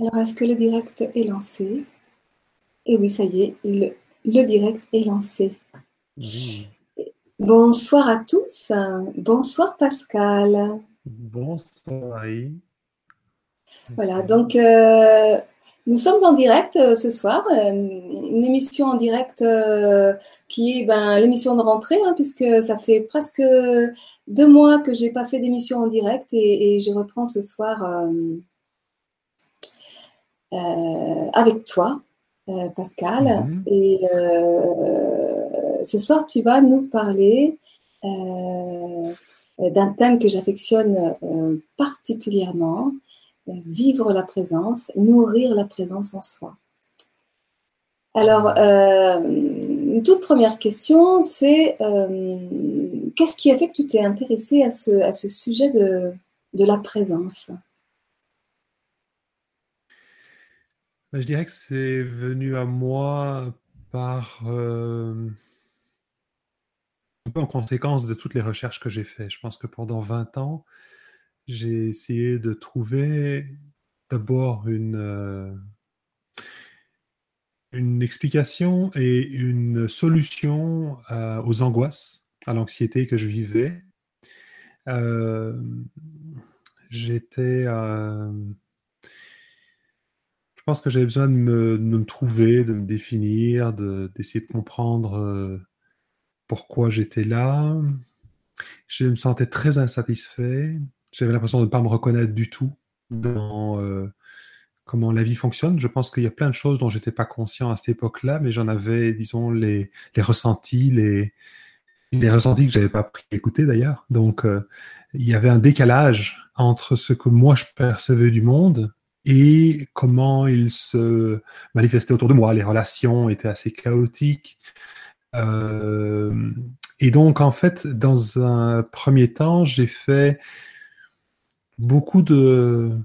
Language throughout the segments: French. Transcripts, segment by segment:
Alors, est-ce que le direct est lancé? Et oui, ça y est, le, direct est lancé. Bonsoir à tous. Bonsoir Pascal. Bonsoir. Voilà, donc euh, nous sommes en direct euh, ce soir, euh, une émission en direct qui est ben, l'émission de rentrée, hein, puisque ça fait presque deux mois que j'ai pas fait d'émission en direct et, et, je reprends ce soir avec toi, euh, Pascal. Mhm. Et euh, ce soir, tu vas nous parler d'un thème que j'affectionne particulièrement, vivre la présence, nourrir la présence en soi. Alors, une toute première question, c'est qu'est-ce qui a fait que tu t'es intéressé à ce, à ce sujet de, de la présence? Bah, je dirais que c'est venu à moi par euh, un peu en conséquence de toutes les recherches que j'ai faites. Je pense que pendant 20 ans, j'ai essayé de trouver d'abord une, euh, une explication et une solution euh, aux angoisses, à l'anxiété que je vivais. J'étais pense que j'avais besoin de me, trouver, de me définir, d'essayer de, comprendre euh, pourquoi j'étais là. Je me sentais très insatisfait. J'avais l'impression de ne pas me reconnaître du tout dans euh, comment la vie fonctionne. Je pense qu'il y a plein de choses dont j'étais pas conscient à cette époque-là, mais j'en avais, disons, les, ressentis, les, les ressentis que j'avais pas pris écouter d'ailleurs. Donc, euh, il y avait un décalage entre ce que moi je percevais du monde et comment il se manifestait autour de moi. Les relations étaient assez chaotiques. Euh, et donc, en fait, dans un premier temps, j'ai fait beaucoup de,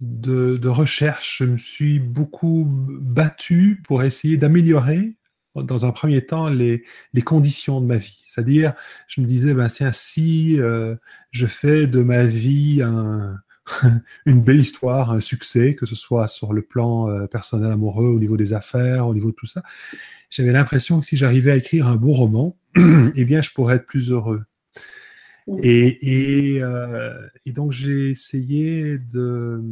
de, recherches. Je me suis beaucoup battu pour essayer d'améliorer, dans un premier temps, les, les, conditions de ma vie. C'est-à-dire, je me disais, ben, si euh, je fais de ma vie un, une belle histoire, un succès, que ce soit sur le plan euh, personnel, amoureux, au niveau des affaires, au niveau de tout ça. J'avais l'impression que si j'arrivais à écrire un beau roman, eh bien, je pourrais être plus heureux. Et, euh, et, donc, j'ai essayé de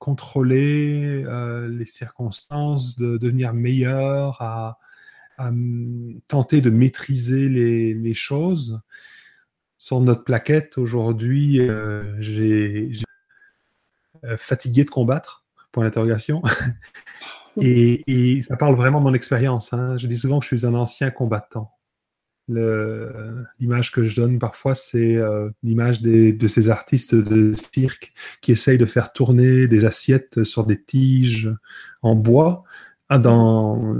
contrôler euh, les circonstances, de devenir meilleur, à, tenter de maîtriser les, les choses sur notre plaquette aujourd'hui, j'ai fatigué de combattre, point d'interrogation. et, ça parle vraiment de mon expérience. Hein. Je dis souvent que je suis un ancien combattant. L'image que je donne parfois, c'est euh, l'image de ces artistes de cirque qui essayent de faire tourner des assiettes sur des tiges en bois hein, dans,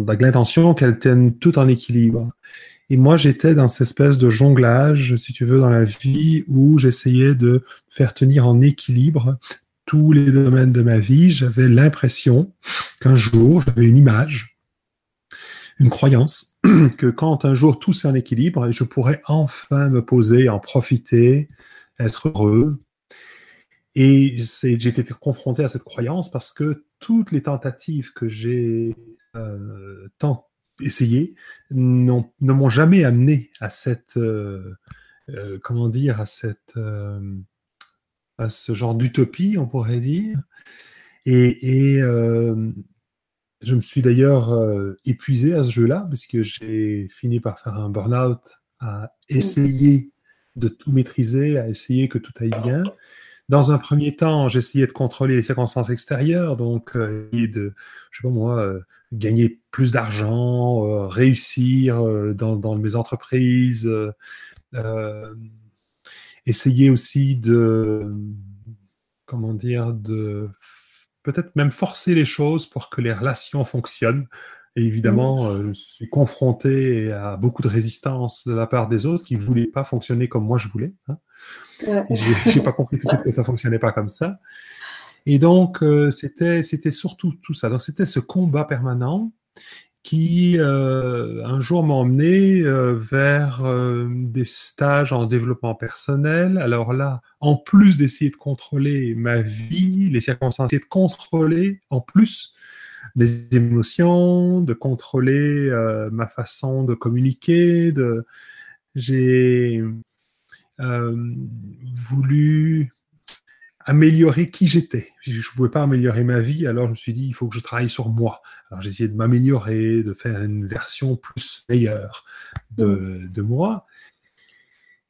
dans l'intention qu'elles tiennent tout en équilibre. Et moi, j'étais dans cette espèce de jonglage, si tu veux, dans la vie où j'essayais de faire tenir en équilibre tous les domaines de ma vie. J'avais l'impression qu'un jour, j'avais une image, une croyance, que quand un jour tout c'est en équilibre, je pourrais enfin me poser, en profiter, être heureux. Et j'ai été confronté à cette croyance parce que toutes les tentatives que j'ai euh, tant essayé ne m'ont jamais amené à cette, euh, euh, comment dire, à cette, euh, à ce genre d'utopie, on pourrait dire. Et, je me suis d'ailleurs épuisé à ce jeu-là, parce que j'ai fini par faire un burn-out à essayer de tout maîtriser, à essayer que tout aille bien. Dans un premier temps, j'essayais de contrôler les circonstances extérieures, donc euh, de, je sais pas moi, gagner plus d'argent, euh, réussir dans, dans, mes entreprises, essayer aussi de, comment dire, de peut-être même forcer les choses pour que les relations fonctionnent. Et évidemment, mmh. je suis confronté à beaucoup de résistance de la part des autres qui ne voulaient pas fonctionner comme moi je voulais. Hein. J'ai pas compris tout de suite que ça fonctionnait pas comme ça. Et donc, euh, c'était, c'était surtout tout ça. Donc, c'était ce combat permanent. qui euh, un jour m'a emmené euh, vers euh, des stages en développement personnel. Alors là, en plus d'essayer de contrôler ma vie, les circonstances, de contrôler en plus les émotions, de contrôler ma façon de communiquer. De... J'ai voulu améliorer qui j'étais. Je ne pouvais pas améliorer ma vie, alors je me suis dit, il faut que je travaille sur moi. Alors j'ai essayé de m'améliorer, de faire une version plus meilleure de, mm. de moi.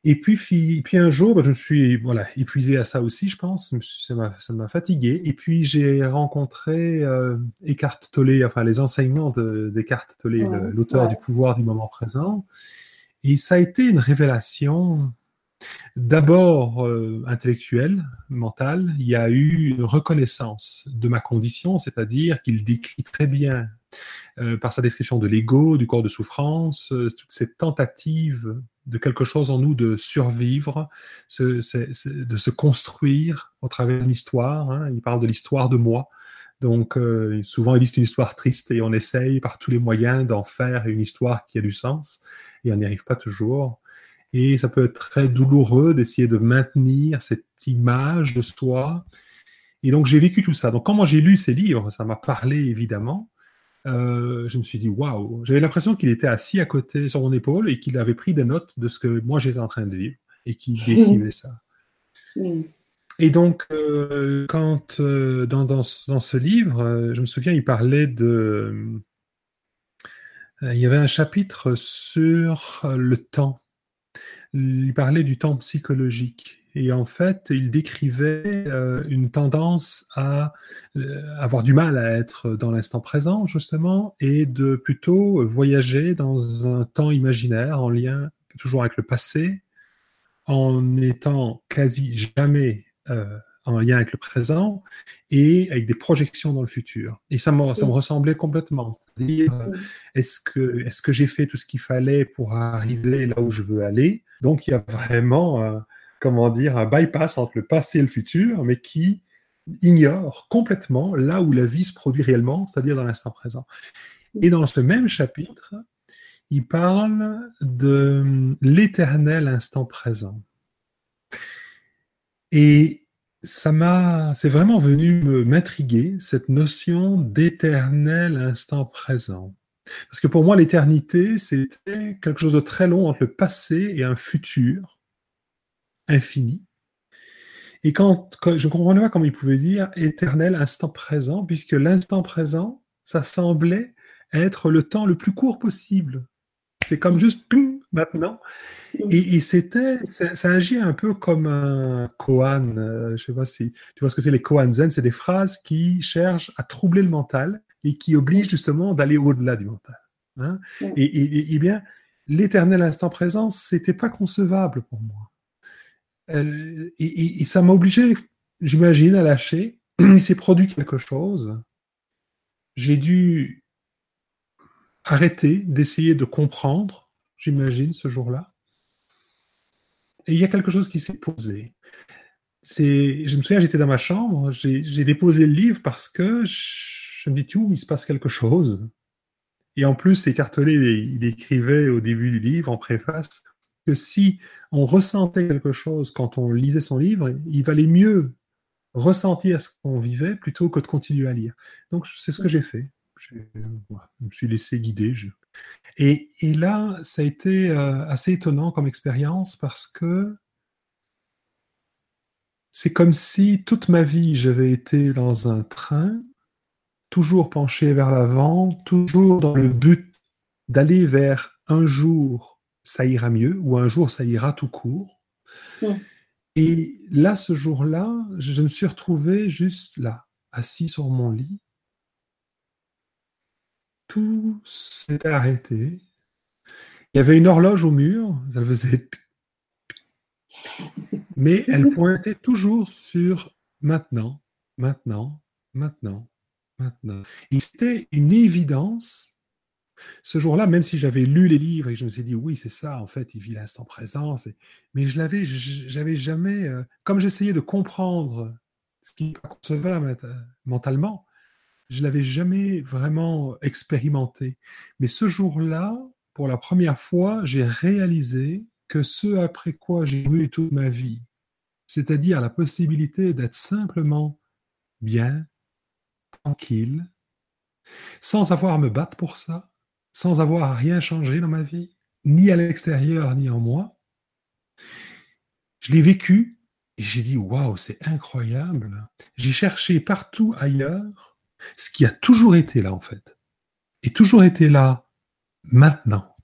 Et puis, puis un jour, bah, je me suis voilà, épuisé à ça aussi, je pense. Ça m'a fatigué. Et puis, j'ai rencontré euh, Eckhart Tolle, enfin les enseignements d'Eckhart Tolle, l'auteur du pouvoir du moment présent. Et ça a été une révélation D'abord euh, intellectuel, mental, il y a eu une reconnaissance de ma condition, c'est-à-dire qu'il décrit très bien, euh, par sa description de l'ego, du corps de souffrance, euh, toutes ces tentatives de quelque chose en nous de survivre, de se construire au travers d'une histoire. Hein. Il parle de l'histoire de moi. Donc, souvent, il dit c'est une histoire triste et on essaye par tous les moyens d'en faire une histoire qui a du sens et on n'y arrive pas toujours. Et ça peut être très douloureux d'essayer de maintenir cette image de soi. Et donc j'ai vécu tout ça. Donc quand moi j'ai lu ces livres, ça m'a parlé évidemment. Euh, je me suis dit waouh, j'avais l'impression qu'il était assis à côté sur mon épaule et qu'il avait pris des notes de ce que moi j'étais en train de vivre et qu'il décrivait ça. Et donc, euh, quand euh, dans, dans, dans, ce livre, je me souviens, il parlait de. il y avait un chapitre sur le temps il parlait du temps psychologique. Et en fait, il décrivait euh, une tendance à euh, avoir du mal à être dans l'instant présent, justement, et de plutôt voyager dans un temps imaginaire en lien toujours avec le passé, en étant quasi jamais euh, en lien avec le présent et avec des projections dans le futur. Et ça me, ça me ressemblait complètement. C'est-à-dire, est-ce que, est-ce que j'ai fait tout ce qu'il fallait pour arriver là où je veux aller? Donc, il y a vraiment, comment dire, un bypass entre le passé et le futur, mais qui ignore complètement là où la vie se produit réellement, c'est-à-dire dans l'instant présent. Et dans ce même chapitre, il parle de l'éternel instant présent. Et ça m'a, c'est vraiment venu m'intriguer, cette notion d'éternel instant présent. Parce que pour moi, l'éternité, c'était quelque chose de très long entre le passé et un futur infini. Et quand, je ne comprenais pas comment il pouvait dire éternel instant présent, puisque l'instant présent, ça semblait être le temps le plus court possible. C'est comme juste maintenant. Et, c'était, ça, agit un peu comme un koan. Euh, je sais pas si tu vois ce que c'est les koan zen. C'est des phrases qui cherchent à troubler le mental et qui obligent justement d'aller au-delà du mental. Hein. Et, bien, l'éternel instant présent, c'était pas concevable pour moi. Euh, et, ça m'a obligé, j'imagine, à lâcher. Il s'est produit quelque chose. J'ai dû arrêter d'essayer de comprendre, j'imagine, ce jour-là. Et il y a quelque chose qui s'est posé. C'est, je me souviens, j'étais dans ma chambre, j'ai déposé le livre parce que je, me dis, tout, il se passe quelque chose. Et en plus, écartelé, il, il écrivait au début du livre, en préface, que si on ressentait quelque chose quand on lisait son livre, il valait mieux ressentir ce qu'on vivait plutôt que de continuer à lire. Donc, c'est ce que j'ai fait. Je, me suis laissé guider. Et, là, ça a été euh, assez étonnant comme expérience parce que c'est comme si toute ma vie, j'avais été dans un train, toujours penché vers l'avant, toujours dans le but d'aller vers un jour, ça ira mieux, ou un jour, ça ira tout court. Mm. Et là, ce jour-là, je me suis retrouvé juste là, assis sur mon lit, tout s'était arrêté. Il y avait une horloge au mur, ça faisait. Mais elle pointait toujours sur maintenant, maintenant, maintenant, maintenant. Et c'était une évidence. Ce jour-là, même si j'avais lu les livres et je me suis dit, oui, c'est ça, en fait, il vit l'instant présent, mais je l'avais, j'avais jamais, euh, comme j'essayais de comprendre ce qui est concevable mentalement, Je l'avais jamais vraiment expérimenté. Mais ce jour-là, pour la première fois, j'ai réalisé que ce après quoi j'ai eu toute ma vie, c'est-à-dire la possibilité d'être simplement bien, tranquille, sans avoir à me battre pour ça, sans avoir à rien changer dans ma vie, ni à l'extérieur, ni en moi. Je l'ai vécu et j'ai dit waouh, c'est incroyable. J'ai cherché partout ailleurs ce qui a toujours été là en fait, et toujours été là maintenant.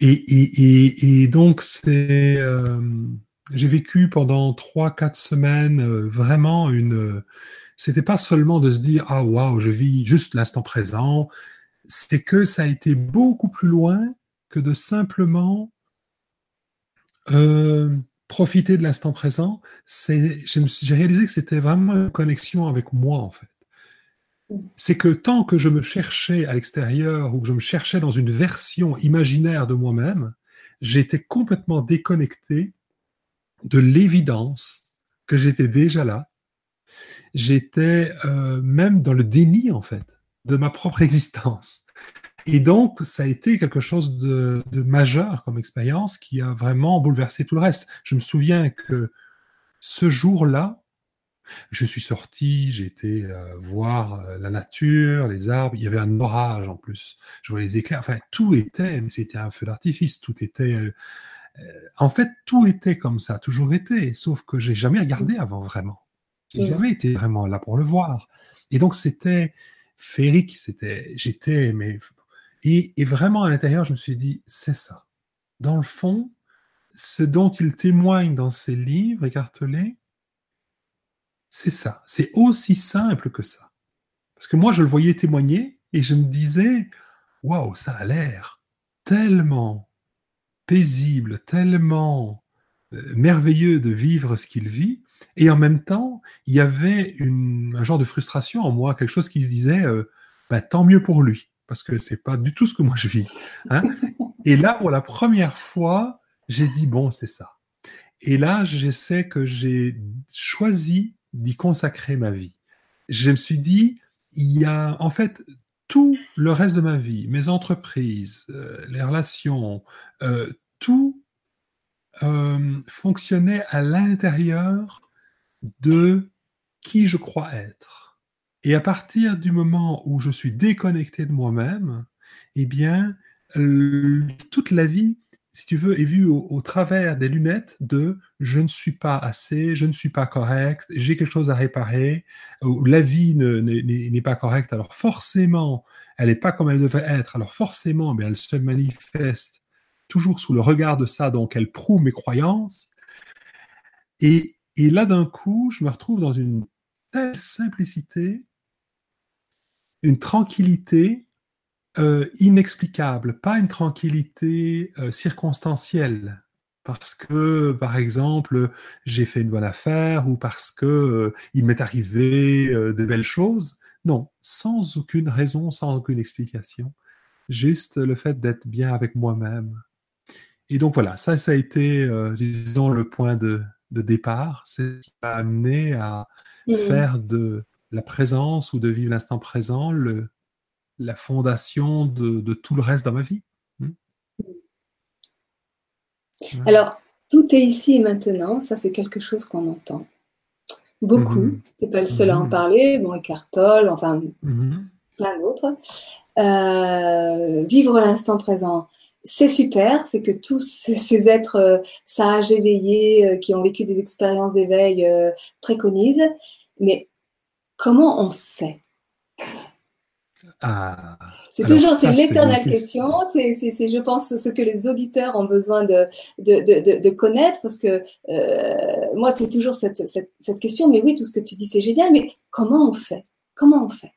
Et, donc c'est, euh, j'ai vécu pendant trois, quatre semaines euh, vraiment une. C'était pas seulement de se dire ah waouh, je vis juste l'instant présent. C'est que ça a été beaucoup plus loin que de simplement euh, profiter de l'instant présent. C'est, j'ai réalisé que c'était vraiment une connexion avec moi en fait c'est que tant que je me cherchais à l'extérieur ou que je me cherchais dans une version imaginaire de moi-même, j'étais complètement déconnecté de l'évidence que j'étais déjà là. J'étais euh, même dans le déni, en fait, de ma propre existence. Et donc, ça a été quelque chose de, de majeur comme expérience qui a vraiment bouleversé tout le reste. Je me souviens que ce jour-là, je suis sorti, j'ai été euh, voir euh, la nature, les arbres. Il y avait un orage en plus. Je vois les éclairs. Enfin, tout était, mais c'était un feu d'artifice. Tout était. Euh, en fait, tout était comme ça, toujours été. Sauf que j'ai jamais regardé avant vraiment. J'ai jamais été vraiment là pour le voir. Et donc, c'était féerique. C'était, j'étais, mais et, et vraiment à l'intérieur, je me suis dit, c'est ça. Dans le fond, ce dont il témoigne dans ses livres écartelés, c'est ça. C'est aussi simple que ça. Parce que moi, je le voyais témoigner et je me disais, waouh, ça a l'air tellement paisible, tellement euh, merveilleux de vivre ce qu'il vit. Et en même temps, il y avait un genre de frustration en moi, quelque chose qui se disait, euh, bah, tant mieux pour lui, parce que c'est pas du tout ce que moi je vis. Hein. et là, pour la première fois, j'ai dit, bon, c'est ça. Et là, j'essaie que j'ai choisi d'y consacrer ma vie. Je me suis dit, il y a en fait tout le reste de ma vie, mes entreprises, euh, les relations, euh, tout euh, fonctionnait à l'intérieur de qui je crois être. Et à partir du moment où je suis déconnecté de moi-même, eh bien, toute la vie si tu veux, est vu au, travers des lunettes de je ne suis pas assez, je ne suis pas correct, j'ai quelque chose à réparer, ou la vie n'est pas correcte, alors forcément, elle n'est pas comme elle devrait être, alors forcément, mais elle se manifeste toujours sous le regard de ça, donc elle prouve mes croyances. Et, et là, d'un coup, je me retrouve dans une telle simplicité, une tranquillité, euh, inexplicable, pas une tranquillité euh, circonstancielle, parce que, par exemple, j'ai fait une bonne affaire ou parce que euh, il m'est arrivé de belles choses. Non, sans aucune raison, sans aucune explication, juste le fait d'être bien avec moi-même. Et donc voilà, ça, ça a été, disons, le point de, départ. C'est ce qui m'a amené à mmh. faire de la présence ou de vivre l'instant présent le, la fondation de, tout le reste dans ma vie. Hmm. Alors, tout est ici et maintenant, ça c'est quelque chose qu'on entend. Beaucoup, mhm. tu n'es pas le seul à en mhm. parler, bon, Eckhart Tolle, enfin, mhm. plein d'autres. Euh, vivre l'instant présent, c'est super, c'est que tous ces, êtres euh, sages, éveillés, euh, qui ont vécu des expériences d'éveil préconisent, mais comment on fait? Ah, c'est toujours c'est l'éternelle question. C'est, je pense, ce que les auditeurs ont besoin de, de, de, connaître parce que euh, moi, c'est toujours cette, cette, question. Mais oui, tout ce que tu dis, c'est génial. Mais comment on fait? Comment on fait?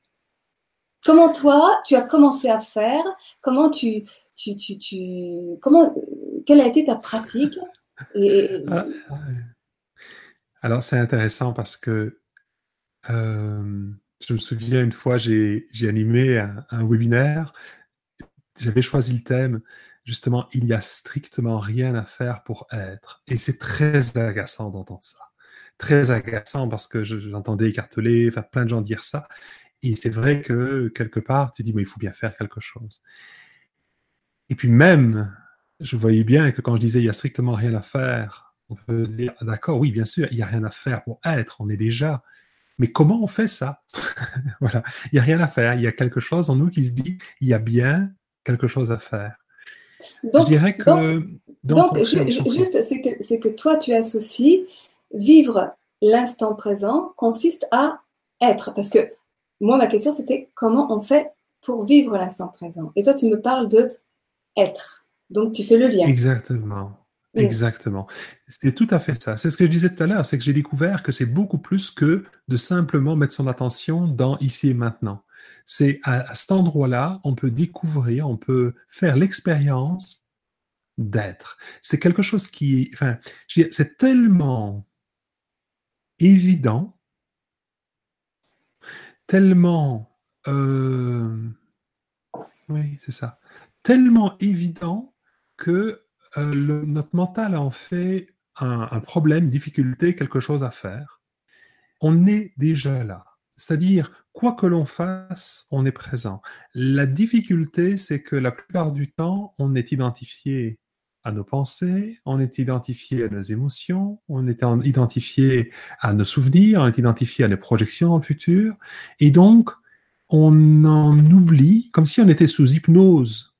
Comment toi, tu as commencé à faire? Comment tu, tu, tu, tu comment Quelle a été ta pratique? Ah, Alors, c'est intéressant parce que euh, je me souviens une fois, j'ai animé un, webinaire. J'avais choisi le thème, justement, il n'y a strictement rien à faire pour être. Et c'est très agaçant d'entendre ça. Très agaçant parce que j'entendais écarteler, enfin, plein de gens dire ça. Et c'est vrai que quelque part, tu dis, mais il faut bien faire quelque chose. Et puis même, je voyais bien que quand je disais, il y a strictement rien à faire, on peut dire, ah, d'accord, oui, bien sûr, il n'y a rien à faire pour être, on est déjà. Mais comment on fait ça? Voilà, il n'y a rien à faire. Il y a quelque chose en nous qui se dit, il y a bien quelque chose à faire. Donc, je dirais que. Donc, juste, c'est que, toi, tu associes vivre l'instant présent consiste à être. Parce que moi, ma question, c'était comment on fait pour vivre l'instant présent? Et toi, tu me parles de être. Donc, tu fais le lien. Exactement. Exactement. C'est tout à fait ça. C'est ce que je disais tout à l'heure, c'est que j'ai découvert que c'est beaucoup plus que de simplement mettre son attention dans ici et maintenant. C'est à, cet endroit-là, on peut découvrir, on peut faire l'expérience d'être. C'est quelque chose qui, enfin, c'est tellement évident, tellement, euh, oui, c'est ça, tellement évident que euh, notre mental en fait un, problème, difficulté, quelque chose à faire. On est déjà là. C'est-à-dire, quoi que l'on fasse, on est présent. La difficulté, c'est que la plupart du temps, on est identifié à nos pensées, on est identifié à nos émotions, on est identifié à nos souvenirs, on est identifié à nos projections dans le futur. Et donc, on en oublie, comme si on était sous hypnose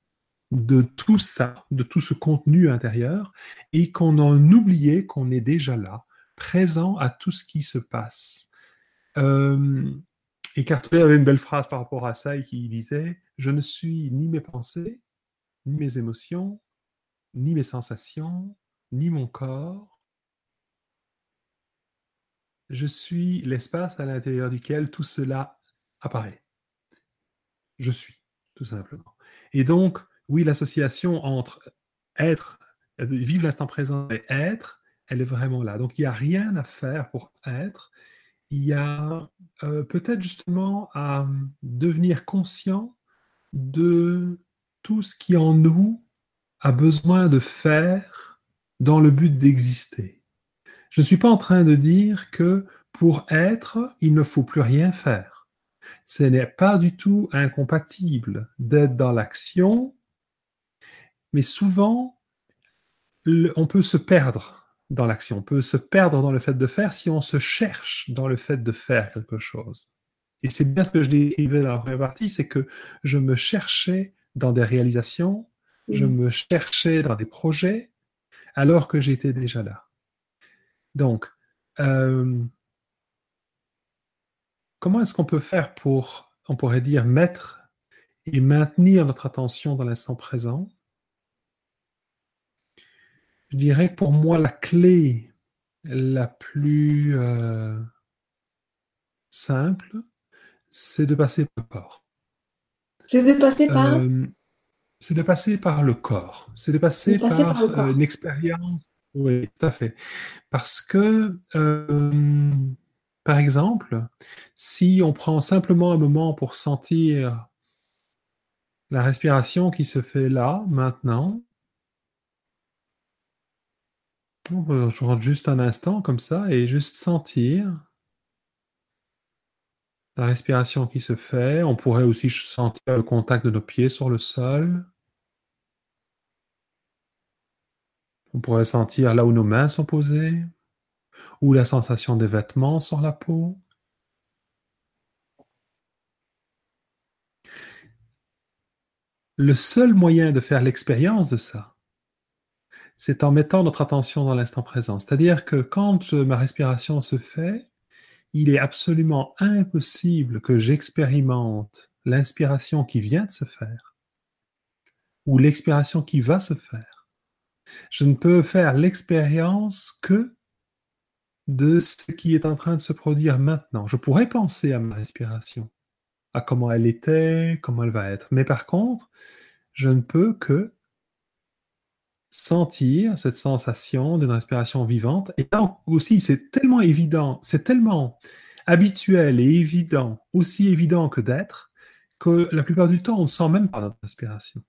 de tout ça, de tout ce contenu intérieur, et qu'on en oubliait qu'on est déjà là, présent à tout ce qui se passe. Euh, et Cartier avait une belle phrase par rapport à ça, et qui disait Je ne suis ni mes pensées, ni mes émotions, ni mes sensations, ni mon corps. Je suis l'espace à l'intérieur duquel tout cela apparaît. Je suis, tout simplement. Et donc, oui, l'association entre être, vivre l'instant présent et être, elle est vraiment là. Donc, il n'y a rien à faire pour être. Il y a euh, peut-être justement à devenir conscient de tout ce qui en nous a besoin de faire dans le but d'exister. Je ne suis pas en train de dire que pour être, il ne faut plus rien faire. Ce n'est pas du tout incompatible d'être dans l'action mais souvent, on peut se perdre dans l'action, on peut se perdre dans le fait de faire si on se cherche dans le fait de faire quelque chose. Et c'est bien ce que je décrivais dans la première partie, c'est que je me cherchais dans des réalisations, je me cherchais dans des projets, alors que j'étais déjà là. Donc, euh, comment est-ce qu'on peut faire pour, on pourrait dire, mettre et maintenir notre attention dans l'instant présent je dirais que pour moi, la clé la plus euh, simple, c'est de passer par le corps. C'est de passer par? Euh, C'est de passer par le corps. C'est de passer, par, euh, une expérience. Oui, tout à fait. Parce que, par exemple, si on prend simplement un moment pour sentir la respiration qui se fait là, maintenant, on peut rendre juste un instant comme ça et juste sentir la respiration qui se fait. On pourrait aussi sentir le contact de nos pieds sur le sol. On pourrait sentir là où nos mains sont posées ou la sensation des vêtements sur la peau. Le seul moyen de faire l'expérience de ça, c'est en mettant notre attention dans l'instant présent. C'est-à-dire que quand ma respiration se fait, il est absolument impossible que j'expérimente l'inspiration qui vient de se faire ou l'expiration qui va se faire. Je ne peux faire l'expérience que de ce qui est en train de se produire maintenant. Je pourrais penser à ma respiration, à comment elle était, comment elle va être. Mais par contre, je ne peux que sentir cette sensation d'une respiration vivante. Et là aussi, c'est tellement évident, c'est tellement habituel et évident, aussi évident que d'être, que la plupart du temps, on ne sent même pas notre respiration.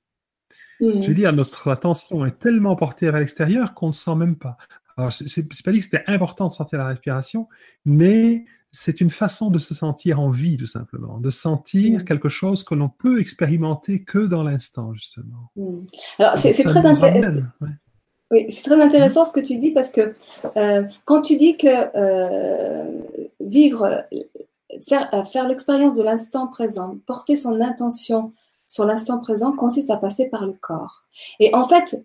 Mmh. Je veux dire, notre attention est tellement portée vers l'extérieur qu'on ne sent même pas. Alors, c'est pas dit que c'était important de sentir la respiration, mais c'est une façon de se sentir en vie, tout simplement, de sentir mm. quelque chose que l'on peut expérimenter que dans l'instant, justement. Mm. Alors, c'est très intéressant. Oui, c'est très intéressant ce que tu dis parce que euh, quand tu dis que euh, vivre, faire, euh, faire l'expérience de l'instant présent, porter son intention sur l'instant présent consiste à passer par le corps. Et en fait,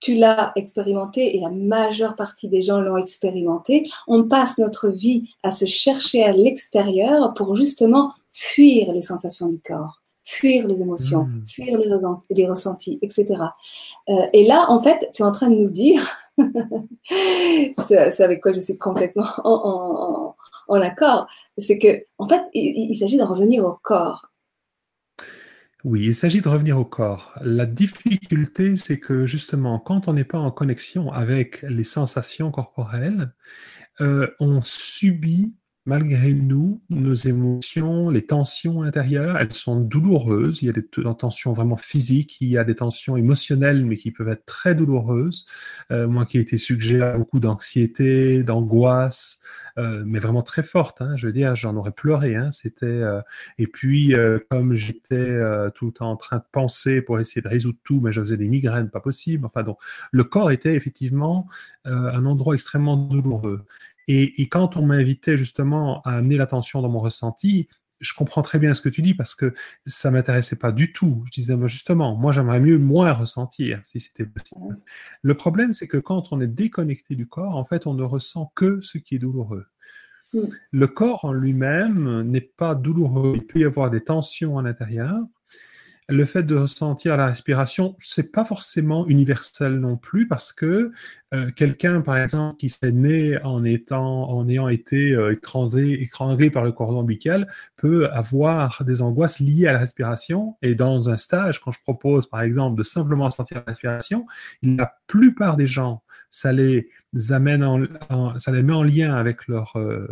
tu l'as expérimenté et la majeure partie des gens l'ont expérimenté. On passe notre vie à se chercher à l'extérieur pour justement fuir les sensations du corps, fuir les émotions, hmm. fuir les, ressentis, etc. Euh, et là, en fait, tu es en train de nous dire, c'est avec quoi je suis complètement en, accord, c'est que, en fait, il s'agit de revenir au corps, oui, il s'agit de revenir au corps. La difficulté, c'est que justement, quand on n'est pas en connexion avec les sensations corporelles, euh, on subit malgré nous nos émotions, les tensions intérieures. Elles sont douloureuses. Il y a des tensions vraiment physiques, il y a des tensions émotionnelles, mais qui peuvent être très douloureuses. Euh, moi qui ai été sujet à beaucoup d'anxiété, d'angoisse, euh, mais vraiment très forte. Hein. Je veux dire, j'en aurais pleuré. Hein. C'était euh, et puis comme j'étais tout le temps en train de penser pour essayer de résoudre tout, mais je faisais des migraines, pas possible. Enfin donc, le corps était effectivement un endroit extrêmement douloureux. Et, et quand on m'invitait justement à amener l'attention dans mon ressenti, je comprends très bien ce que tu dis parce que ça m'intéressait pas du tout. Je disais, justement, moi, j'aimerais mieux moins ressentir si c'était possible. Le problème, c'est que quand on est déconnecté du corps, en fait, on ne ressent que ce qui est douloureux. Mm. Le corps en lui-même n'est pas douloureux. Il peut y avoir des tensions à l'intérieur, le fait de ressentir la respiration, c'est pas forcément universel non plus parce que euh, quelqu'un, par exemple, qui serait né en étant, en ayant été euh, étranglé, par le cordon ombilical, peut avoir des angoisses liées à la respiration. Et dans un stage, quand je propose, par exemple, de simplement sentir la respiration, la plupart des gens, ça les amène en, ça les met en lien avec leur euh,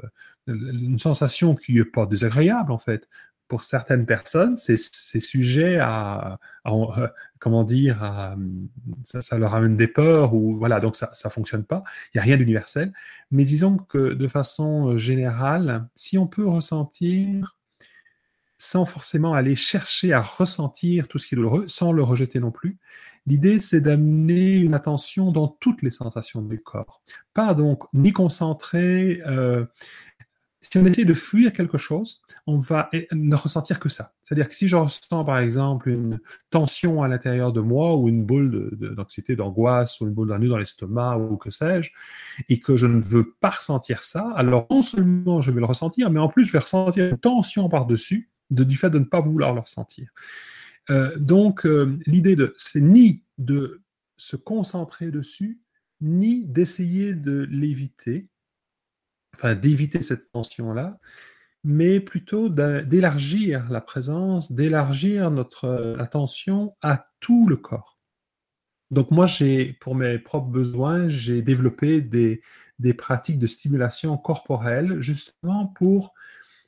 une sensation qui n'est pas désagréable en fait, pour certaines personnes, c'est sujet à, euh, comment dire, ça, leur amène des peurs ou voilà, donc ça ne fonctionne pas. Il n'y a rien d'universel. Mais disons que de façon générale, si on peut ressentir sans forcément aller chercher à ressentir tout ce qui est douloureux, sans le rejeter non plus. L'idée, c'est d'amener une attention dans toutes les sensations du corps. Pas donc ni concentrer euh, si on essaie de fuir quelque chose, on va ne ressentir que ça. C'est-à-dire que si je ressens par exemple une tension à l'intérieur de moi ou une boule d'anxiété, d'angoisse ou une boule d'un nœud dans l'estomac ou que sais-je, et que je ne veux pas ressentir ça, alors non seulement je vais le ressentir, mais en plus je vais ressentir une tension par-dessus du fait de ne pas vouloir le ressentir. Euh, donc euh, l'idée de, c'est ni de se concentrer dessus, ni d'essayer de l'éviter, enfin d'éviter cette tension-là, mais plutôt d'élargir la présence, d'élargir notre euh, attention à tout le corps. Donc moi, j'ai, pour mes propres besoins, j'ai développé des, des, pratiques de stimulation corporelle justement pour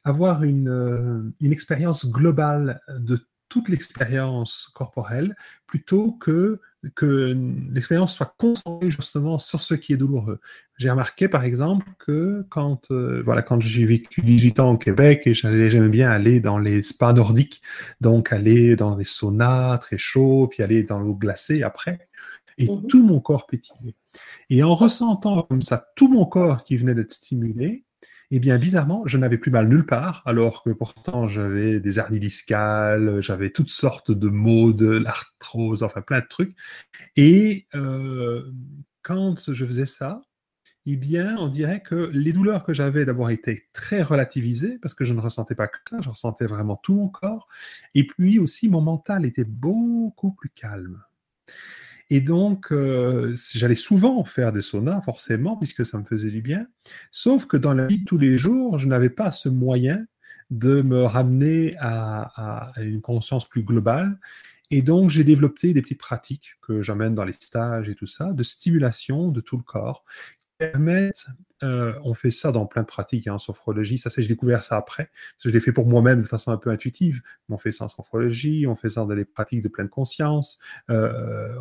avoir une, euh, une expérience globale de toute l'expérience corporelle plutôt que que l'expérience soit concentrée justement sur ce qui est douloureux. J'ai remarqué par exemple que quand euh, voilà quand j'ai vécu 18 ans au Québec et j'aimais bien aller dans les spas nordiques, donc aller dans des saunas très chauds, puis aller dans l'eau glacée après, et mhm. tout mon corps pétillait. Et en ressentant comme ça tout mon corps qui venait d'être stimulé, eh bien, bizarrement, je n'avais plus mal nulle part, alors que pourtant j'avais des hernies discales, j'avais toutes sortes de maux, de l'arthrose, enfin plein de trucs. Et euh, quand je faisais ça, eh bien, on dirait que les douleurs que j'avais d'abord étaient très relativisées, parce que je ne ressentais pas que ça, je ressentais vraiment tout mon corps. Et puis aussi, mon mental était beaucoup plus calme. Et donc, euh, j'allais souvent faire des saunas, forcément, puisque ça me faisait du bien. Sauf que dans la vie de tous les jours, je n'avais pas ce moyen de me ramener à, à une conscience plus globale. Et donc, j'ai développé des petites pratiques que j'amène dans les stages et tout ça, de stimulation de tout le corps, euh, on fait ça dans plein de pratiques hein, en sophrologie. Ça, c'est j'ai découvert ça après. Parce que je l'ai fait pour moi-même de façon un peu intuitive. on fait ça en sophrologie, on fait ça dans des pratiques de pleine conscience, euh,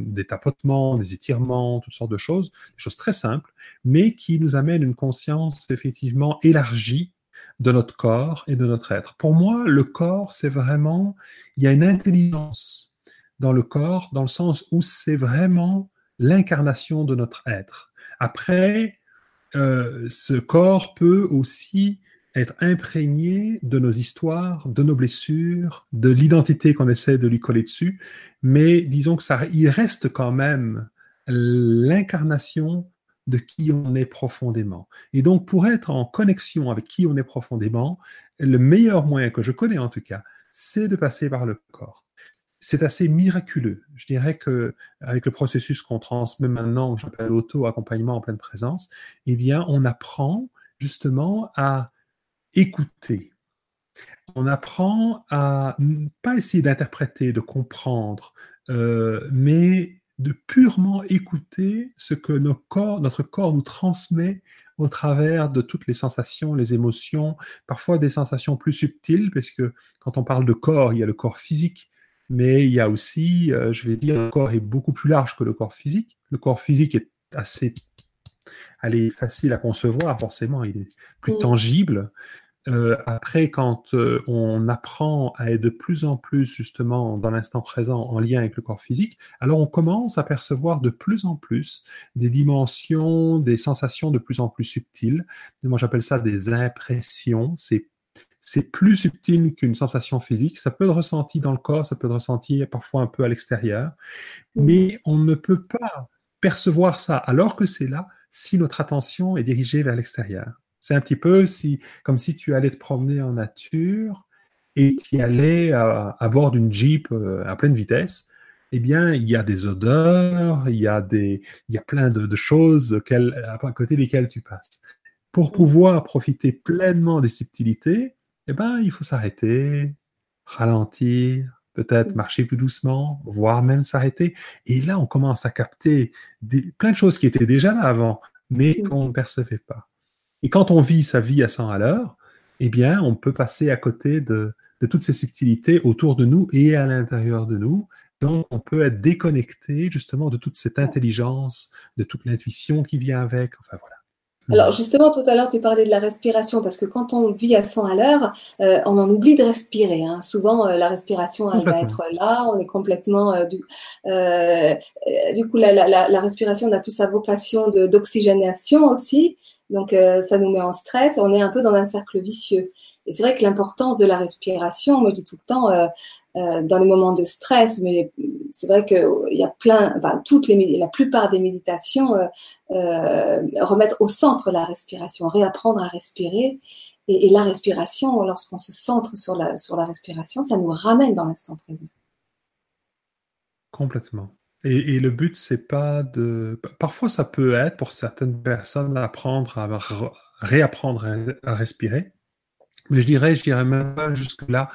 des tapotements, des étirements, toutes sortes de choses, des choses très simples, mais qui nous amènent une conscience effectivement élargie de notre corps et de notre être. Pour moi, le corps, c'est vraiment, il y a une intelligence dans le corps, dans le sens où c'est vraiment l'incarnation de notre être. Après, euh, ce corps peut aussi être imprégné de nos histoires, de nos blessures, de l'identité qu'on essaie de lui coller dessus, mais disons que ça, il reste quand même l'incarnation de qui on est profondément. Et donc, pour être en connexion avec qui on est profondément, le meilleur moyen que je connais en tout cas, c'est de passer par le corps c'est assez miraculeux. Je dirais que avec le processus qu'on transmet maintenant, que j'appelle auto-accompagnement en pleine présence, eh bien, on apprend justement à écouter. On apprend à ne pas essayer d'interpréter, de comprendre, euh, mais de purement écouter ce que corps, notre corps nous transmet au travers de toutes les sensations, les émotions, parfois des sensations plus subtiles, parce que quand on parle de corps, il y a le corps physique, mais il y a aussi, euh, je vais dire, le corps est beaucoup plus large que le corps physique. Le corps physique est assez allez, facile à concevoir, forcément, il est plus mm. tangible. Euh, après, quand euh, on apprend à être de plus en plus justement dans l'instant présent en lien avec le corps physique, alors on commence à percevoir de plus en plus des dimensions, des sensations de plus en plus subtiles. Moi, j'appelle ça des impressions. C'est c'est plus subtil qu'une sensation physique. Ça peut être ressenti dans le corps, ça peut être ressenti parfois un peu à l'extérieur, mais on ne peut pas percevoir ça alors que c'est là si notre attention est dirigée vers l'extérieur. C'est un petit peu si, comme si tu allais te promener en nature et tu allais à, bord d'une Jeep euh, à pleine vitesse. Eh bien, il y a des odeurs, il y a, des, il y a plein de, choses à côté desquelles tu passes. Pour mm. pouvoir profiter pleinement des subtilités, eh ben, il faut s'arrêter, ralentir, peut-être marcher plus doucement, voire même s'arrêter. Et là, on commence à capter plein de choses qui étaient déjà là avant, mais qu'on ne percevait pas. Et quand on vit sa vie à 100 à l'heure, eh bien, on peut passer à côté de, toutes ces subtilités autour de nous et à l'intérieur de nous. Donc, on peut être déconnecté justement de toute cette intelligence, de toute l'intuition qui vient avec. Enfin, voilà. Alors justement, tout à l'heure, tu parlais de la respiration, parce que quand on vit à 100 à l'heure, euh, on en oublie de respirer. Hein. Souvent, euh, la respiration, elle va être là, on est complètement... Euh, du, du coup, la, la, la respiration n'a plus sa vocation d'oxygénation aussi, donc ça nous met en stress, on est un peu dans un cercle vicieux. Et c'est vrai que l'importance de la respiration, moi je dis tout le temps, euh, euh, dans les moments de stress, mais c'est vrai qu'il y a plein, enfin, toutes les, la plupart des méditations euh, euh, remettent au centre la respiration, réapprendre à respirer. Et, et la respiration, lorsqu'on se centre sur la, sur la respiration, ça nous ramène dans l'instant présent. Complètement. Et, le but, c'est pas de. Parfois, ça peut être pour certaines personnes apprendre à réapprendre à respirer. Mais je dirais, je dirais même pas jusque-là.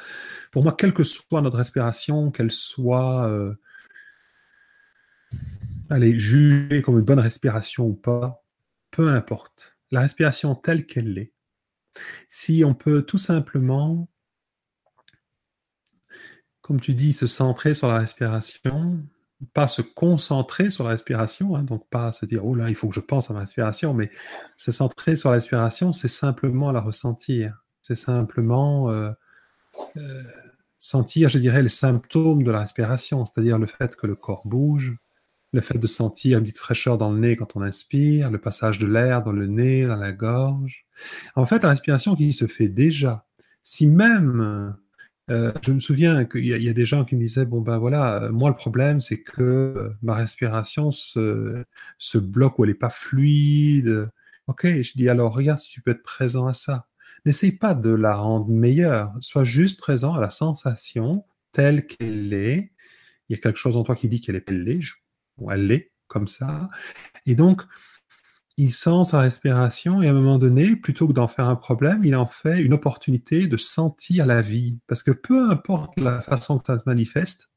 Pour moi, quelle que soit notre respiration, qu'elle soit, euh, allez, jugée comme une bonne respiration ou pas, peu importe. La respiration telle qu'elle est. Si on peut tout simplement, comme tu dis, se centrer sur la respiration, pas se concentrer sur la respiration, hein, donc pas se dire, oh là, il faut que je pense à ma respiration, mais se centrer sur la respiration, c'est simplement la ressentir c'est simplement euh, euh, sentir, je dirais, les symptômes de la respiration, c'est-à-dire le fait que le corps bouge, le fait de sentir une petite fraîcheur dans le nez quand on inspire, le passage de l'air dans le nez, dans la gorge. En fait, la respiration qui se fait déjà, si même, euh, je me souviens qu'il y, a des gens qui me disaient, bon ben voilà, moi le problème c'est que ma respiration se, bloque ou elle n'est pas fluide. Ok, je dis alors regarde si tu peux être présent à ça. N'essaye pas de la rendre meilleure. Sois juste présent à la sensation telle qu'elle est. Il y a quelque chose en toi qui dit qu'elle est belle, ou elle l'est, comme ça. Et donc, il sent sa respiration et à un moment donné, plutôt que d'en faire un problème, il en fait une opportunité de sentir la vie. Parce que peu importe la façon que ça se manifeste,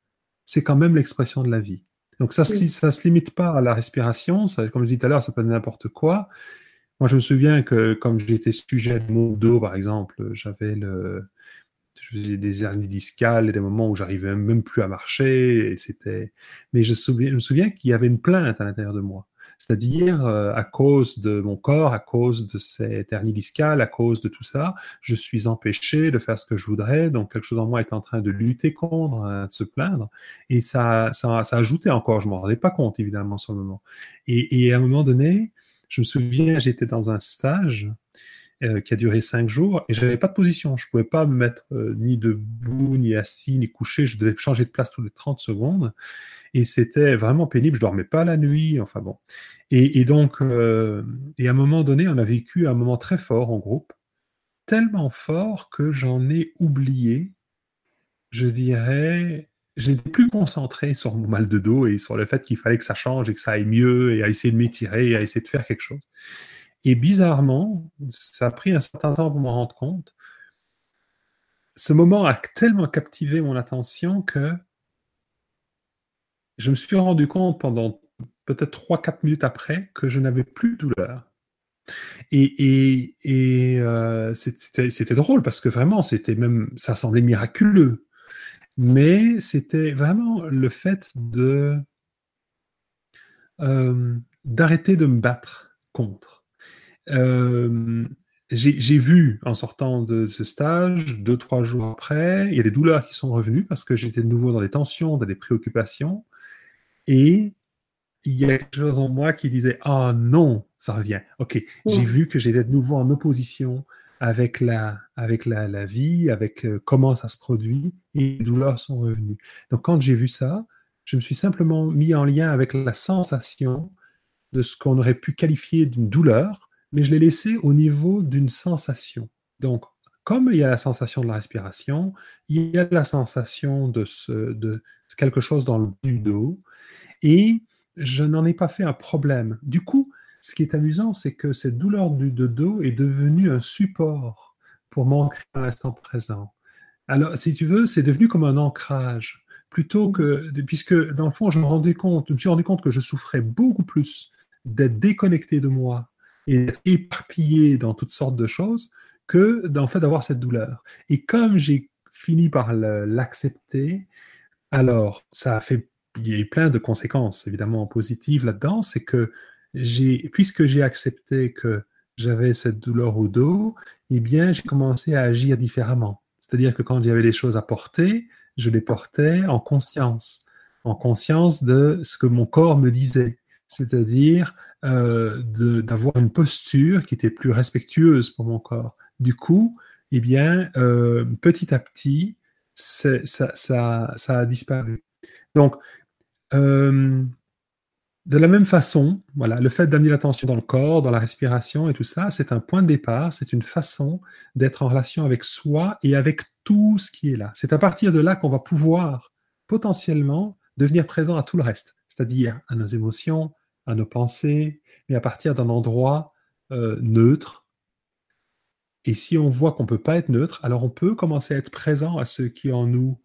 c'est quand même l'expression de la vie. Donc ça, ne se limite pas à la respiration, ça, comme je disais tout à l'heure, ça peut être n'importe quoi. Moi, je me souviens que comme j'étais sujet de mon dos, par exemple, j'avais le, je faisais des hernies discales et des moments où j'arrivais même plus à marcher. Et c'était, mais je, je me souviens qu'il y avait une plainte à l'intérieur de moi c'est-à-dire euh, à cause de mon corps, à cause de cette hernie discale, à cause de tout ça, je suis empêché de faire ce que je voudrais, donc quelque chose en moi est en train de lutter contre, hein, de se plaindre, et ça, ça, ça ajoutait encore, je m'en rendais pas compte évidemment sur le moment. Et à un moment donné, je me souviens, j'étais dans un stage, euh, qui a duré cinq jours et j'avais pas de position. Je pouvais pas me mettre euh, ni debout, ni assis, ni couché. Je devais changer de place tous les 30 secondes et c'était vraiment pénible. Je dormais pas la nuit. Enfin bon. Et, donc, euh, et à un moment donné, on a vécu un moment très fort en groupe, tellement fort que j'en ai oublié. Je dirais, j'étais plus concentré sur mon mal de dos et sur le fait qu'il fallait que ça change et que ça aille mieux et à essayer de m'étirer et à essayer de faire quelque chose. Et bizarrement, ça a pris un certain temps pour m'en rendre compte. Ce moment a tellement captivé mon attention que je me suis rendu compte pendant peut-être 3-4 minutes après que je n'avais plus de douleur. Et, euh, c'était drôle parce que vraiment, c'était même, ça semblait miraculeux. Mais c'était vraiment le fait de euh, d'arrêter de me battre contre. Euh, j'ai vu en sortant de ce stage, deux, trois jours après, il y a des douleurs qui sont revenues parce que j'étais de nouveau dans des tensions, dans des préoccupations. Et il y a quelque chose en moi qui disait Ah non, ça revient. Ok, j'ai vu que j'étais de nouveau en opposition avec la, avec la, la vie, avec euh, comment ça se produit, et les douleurs sont revenues. Donc quand j'ai vu ça, je me suis simplement mis en lien avec la sensation de ce qu'on aurait pu qualifier d'une douleur, mais je l'ai laissé au niveau d'une sensation. Donc, comme il y a la sensation de la respiration, il y a la sensation de, ce, de quelque chose dans le du dos, et je n'en ai pas fait un problème. Du coup, ce qui est amusant, c'est que cette douleur du de dos est devenue un support pour m'ancrer à l'instant présent. Alors, si tu veux, c'est devenu comme un ancrage, plutôt que, puisque dans le fond, je me rendais compte, je me suis rendu compte que je souffrais beaucoup plus d'être déconnecté de moi et éparpillé dans toutes sortes de choses que d'en fait d'avoir cette douleur. Et comme j'ai fini par l'accepter, alors ça a fait, il y a eu plein de conséquences évidemment positives là-dedans, c'est que j'ai, puisque j'ai accepté que j'avais cette douleur au dos, eh bien j'ai commencé à agir différemment. C'est-à-dire que quand j'avais des choses à porter, je les portais en conscience, en conscience de ce que mon corps me disait. C'est-à-dire, euh, d'avoir une posture qui était plus respectueuse pour mon corps. Du coup, eh bien, euh, petit à petit, ça, a disparu. Donc, euh, de la même façon, voilà, le fait d'amener l'attention dans le corps, dans la respiration et tout ça, c'est un point de départ, c'est une façon d'être en relation avec soi et avec tout ce qui est là. C'est à partir de là qu'on va pouvoir potentiellement devenir présent à tout le reste, c'est-à-dire à nos émotions, à nos pensées, mais à partir d'un endroit euh, neutre. Et si on voit qu'on ne peut pas être neutre, alors on peut commencer à être présent à ce qui en nous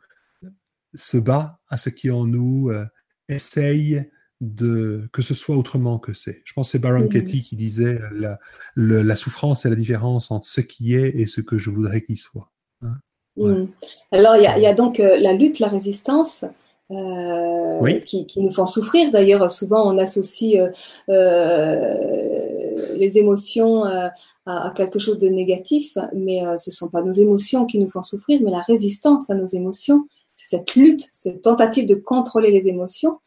se bat, à ce qui en nous euh, essaye de que ce soit autrement que c'est. Je pense que c'est Baron Katie qui disait la, la souffrance, c'est la différence entre ce qui est et ce que je voudrais qu'il soit. Hein. Mm. Alors il y, a donc euh, la lutte, la résistance. Euh, qui, nous font souffrir. D'ailleurs, souvent on associe euh, euh, les émotions à, quelque chose de négatif, mais ce ne sont pas nos émotions qui nous font souffrir, mais la résistance à nos émotions, c'est cette lutte, cette tentative de contrôler les émotions.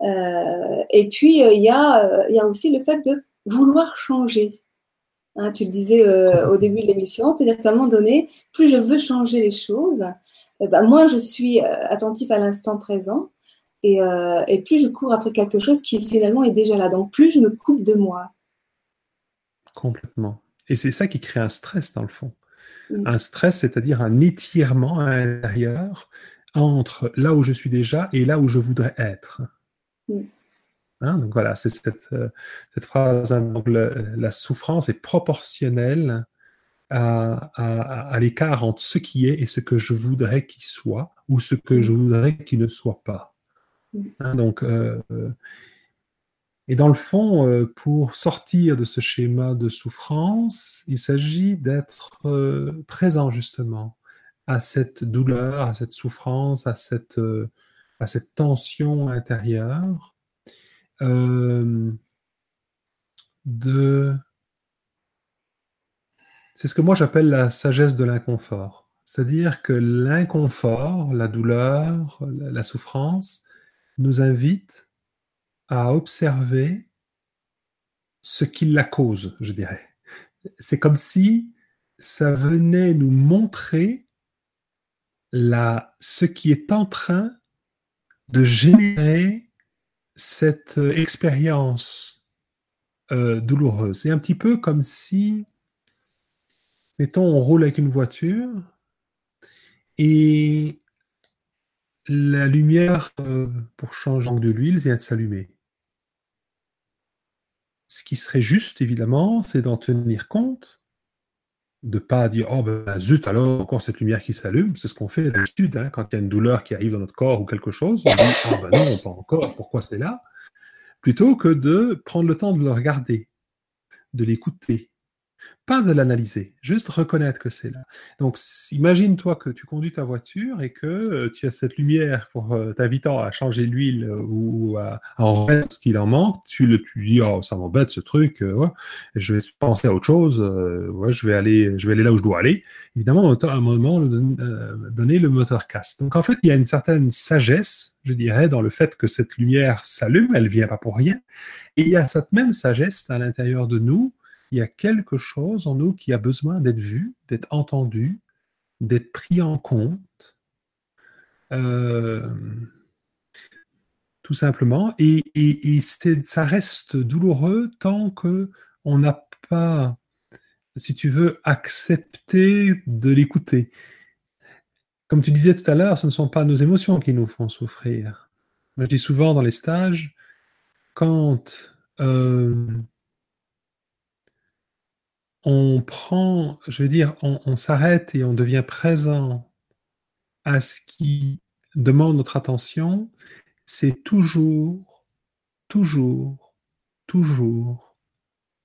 et puis il y, a, y a aussi le fait de vouloir changer. Hein, tu le disais au début de l'émission, c'est-à-dire qu'à un moment donné, plus je veux changer les choses, eh ben, moins je suis euh, attentif à l'instant présent euh, et, plus je cours après quelque chose qui finalement est déjà là. Donc plus je me coupe de moi. Complètement. Et c'est ça qui crée un stress dans le fond. Mm. Un stress, c'est-à-dire un étirement à l'intérieur entre là où je suis déjà et là où je voudrais être. Mm. Hein, donc voilà, c'est cette, euh, phrase. Hein, la souffrance est proportionnelle à, l'écart entre ce qui est et ce que je voudrais qu'il soit, ou ce que je voudrais qu'il ne soit pas. Hein, donc, et dans le fond, pour sortir de ce schéma de souffrance, il s'agit d'être présent justement à cette douleur, à cette souffrance, à cette, à cette tension intérieure, de c'est ce que moi j'appelle la sagesse de l'inconfort. C'est-à-dire que l'inconfort, la douleur, la souffrance nous invite à observer ce qui la cause, je dirais. C'est comme si ça venait nous montrer la, ce qui est en train de générer cette expérience euh, douloureuse. C'est un petit peu comme si Mettons, on roule avec une voiture et la lumière euh, pour changer de l'huile vient de s'allumer. Ce qui serait juste, évidemment, c'est d'en tenir compte, de ne pas dire Oh ben zut, alors encore cette lumière qui s'allume. C'est ce qu'on fait d'habitude hein, quand il y a une douleur qui arrive dans notre corps ou quelque chose. On dit Ah ben non, pas encore, pourquoi c'est là? Plutôt que de prendre le temps de le regarder, de l'écouter, pas de l'analyser, juste reconnaître que c'est là. Donc, imagine-toi que tu conduis ta voiture et que euh, tu as cette lumière pour euh, t'invitant à changer l'huile euh, ou à, en remettre ce qu'il en manque. Tu, le, tu dis, oh, ça m'embête ce truc, je vais penser à autre chose, je, vais aller, je vais aller là où je dois aller. Évidemment, à un moment donné, le moteur casse. Donc, en fait, il y a une certaine sagesse, je dirais, dans le fait que cette lumière s'allume, elle vient pas pour rien. Et il y a cette même sagesse à l'intérieur de nous il y a quelque chose en nous qui a besoin d'être vu, d'être entendu, d'être pris en compte. Euh, tout simplement. Et, ça reste douloureux tant que on n'a pas, si tu veux, accepté de l'écouter. Comme tu disais tout à l'heure, ce ne sont pas nos émotions qui nous font souffrir. je dis souvent dans les stages, quand euh, on prend, je veux dire, on, s'arrête et on devient présent à ce qui demande notre attention, c'est toujours, toujours, toujours,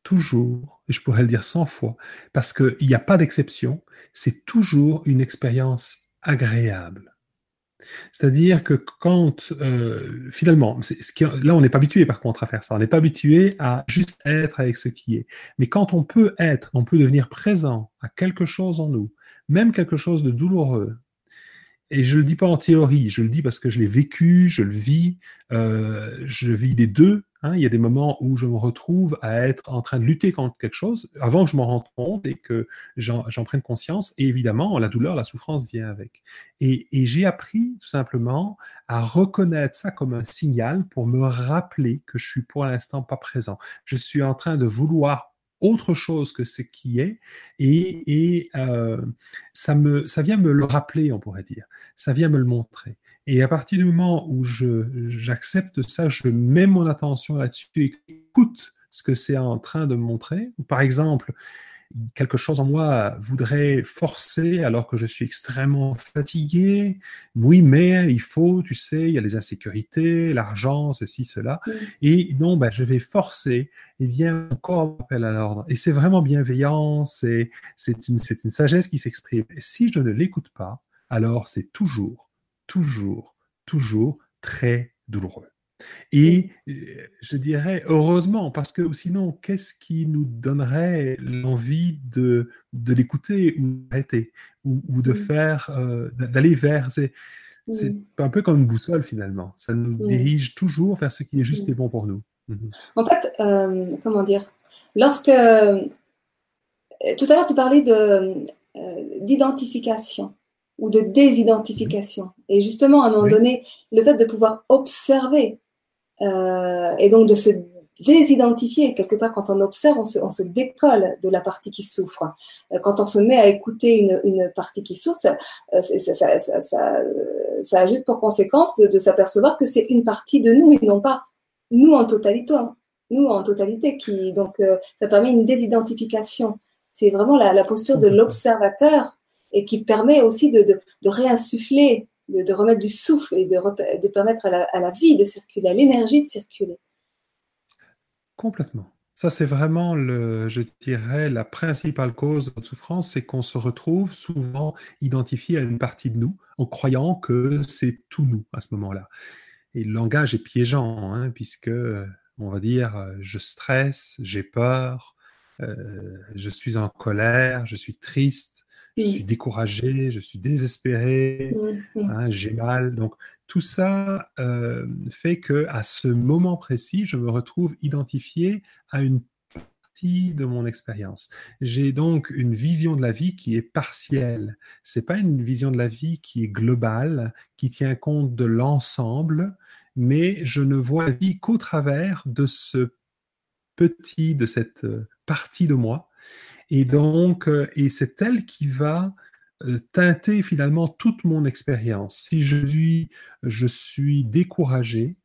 toujours, et je pourrais le dire 100 fois, parce qu'il n'y a pas d'exception, c'est toujours une expérience agréable. C'est-à-dire que quand, euh, finalement, là, on n'est pas habitué par contre à faire ça. On n'est pas habitué à juste être avec ce qui est. Mais quand on peut être, on peut devenir présent à quelque chose en nous, même quelque chose de douloureux. Et je ne le dis pas en théorie, je le dis parce que je l'ai vécu, je le vis, euh, je vis des deux Hein, il y a des moments où je me retrouve à être en train de lutter contre quelque chose avant que je m'en rende compte et que j'en prenne conscience. Et évidemment, la douleur, la souffrance vient avec. Et, j'ai appris tout simplement à reconnaître ça comme un signal pour me rappeler que je suis pour l'instant pas présent. Je suis en train de vouloir autre chose que ce qui est, et, euh, ça, me, ça vient me le rappeler, on pourrait dire. Ça vient me le montrer. Et à partir du moment où j'accepte ça, je mets mon attention là-dessus et écoute ce que c'est en train de me montrer. Par exemple, quelque chose en moi voudrait forcer alors que je suis extrêmement fatigué. Oui, mais il faut, tu sais, il y a les insécurités, l'argent, ceci, cela. Et non, ben, je vais forcer. Et bien, encore appel à l'ordre. Et c'est vraiment bienveillant, c'est une, une sagesse qui s'exprime. Et si je ne l'écoute pas, alors c'est toujours toujours, toujours très douloureux. Et euh, je dirais heureusement, parce que sinon, qu'est-ce qui nous donnerait l'envie de, de l'écouter ou d'arrêter, ou, de faire, euh, d'aller vers? C'est, un peu comme une boussole finalement. Ça nous dirige toujours vers ce qui est juste et bon pour nous. Mhm. En fait, euh, comment dire, lorsque. Tout à l'heure, tu parlais de, d'identification ou de désidentification. Et justement, à un moment donné, le fait de pouvoir observer euh, et donc de se désidentifier, quelque part, quand on observe, on se, on se décolle de la partie qui souffre. Euh, quand on se met à écouter une, une partie qui souffre, ça, euh, ça, ça, ça, ça ajoute pour conséquence de, de s'apercevoir que c'est une partie de nous et non pas nous en totalité. Hein. Nous en totalité, qui donc euh, ça permet une désidentification. C'est vraiment la, la posture de l'observateur et qui permet aussi de, réinsuffler de, remettre du souffle et de, permettre à la, vie de circuler, à l'énergie de circuler. Complètement. Ça, c'est vraiment, le, je dirais, la principale cause de notre souffrance, c'est qu'on se retrouve souvent identifié à une partie de nous en croyant que c'est tout nous à ce moment-là. Et le langage est piégeant, hein, puisque, on va dire, je stresse, j'ai peur, euh, je suis en colère, je suis triste, je suis découragé, je suis désespéré, hein, j'ai mal. Donc, tout ça euh, fait que à ce moment précis, je me retrouve identifié à une partie de mon expérience. J'ai donc une vision de la vie qui est partielle. C'est pas une vision de la vie qui est globale, qui tient compte de l'ensemble, mais je ne vois la vie qu'au travers de ce petit, de cette euh, partie de moi. Et donc, euh, et c'est elle qui va euh, teinter finalement toute mon expérience. Si je suis, je suis découragé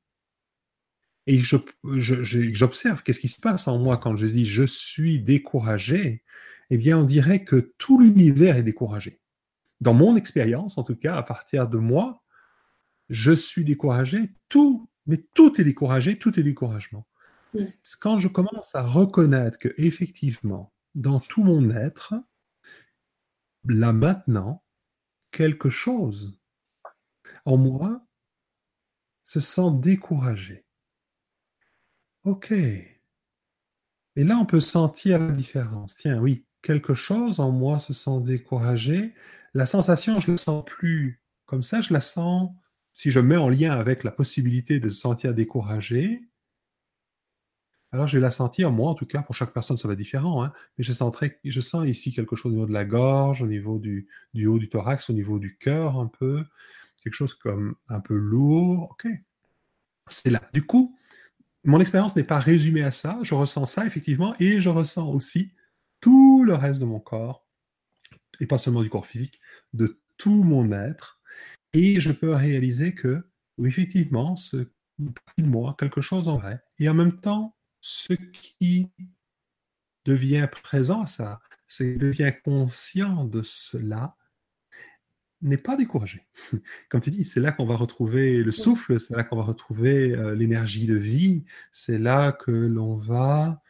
et j'observe qu'est-ce qui se passe en moi quand je dis je suis découragé, eh bien on dirait que tout l'univers est découragé. Dans mon expérience, en tout cas, à partir de moi, je suis découragé, tout, mais tout est découragé, tout est découragement. Quand je commence à reconnaître que effectivement, dans tout mon être, là maintenant, quelque chose en moi se sent découragé. Ok. Et là, on peut sentir la différence. Tiens, oui, quelque chose en moi se sent découragé. La sensation, je ne la sens plus comme ça, je la sens, si je mets en lien avec la possibilité de se sentir découragé, alors, je vais la sentir, moi en tout cas, pour chaque personne, ça va être différent, hein, mais je, je sens ici quelque chose au niveau de la gorge, au niveau du, haut du thorax, au niveau du cœur un peu, quelque chose comme un peu lourd. Ok, c'est là. Du coup, mon expérience n'est pas résumée à ça, je ressens ça effectivement, et je ressens aussi tout le reste de mon corps, et pas seulement du corps physique, de tout mon être, et je peux réaliser que, oui, effectivement, ce de moi, quelque chose en vrai, et en même temps, ce qui devient présent à ça, c'est devient conscient de cela, n'est pas découragé. Comme tu dis, c'est là qu'on va retrouver le souffle, c'est là qu'on va retrouver euh, l'énergie de vie, c'est là que l'on va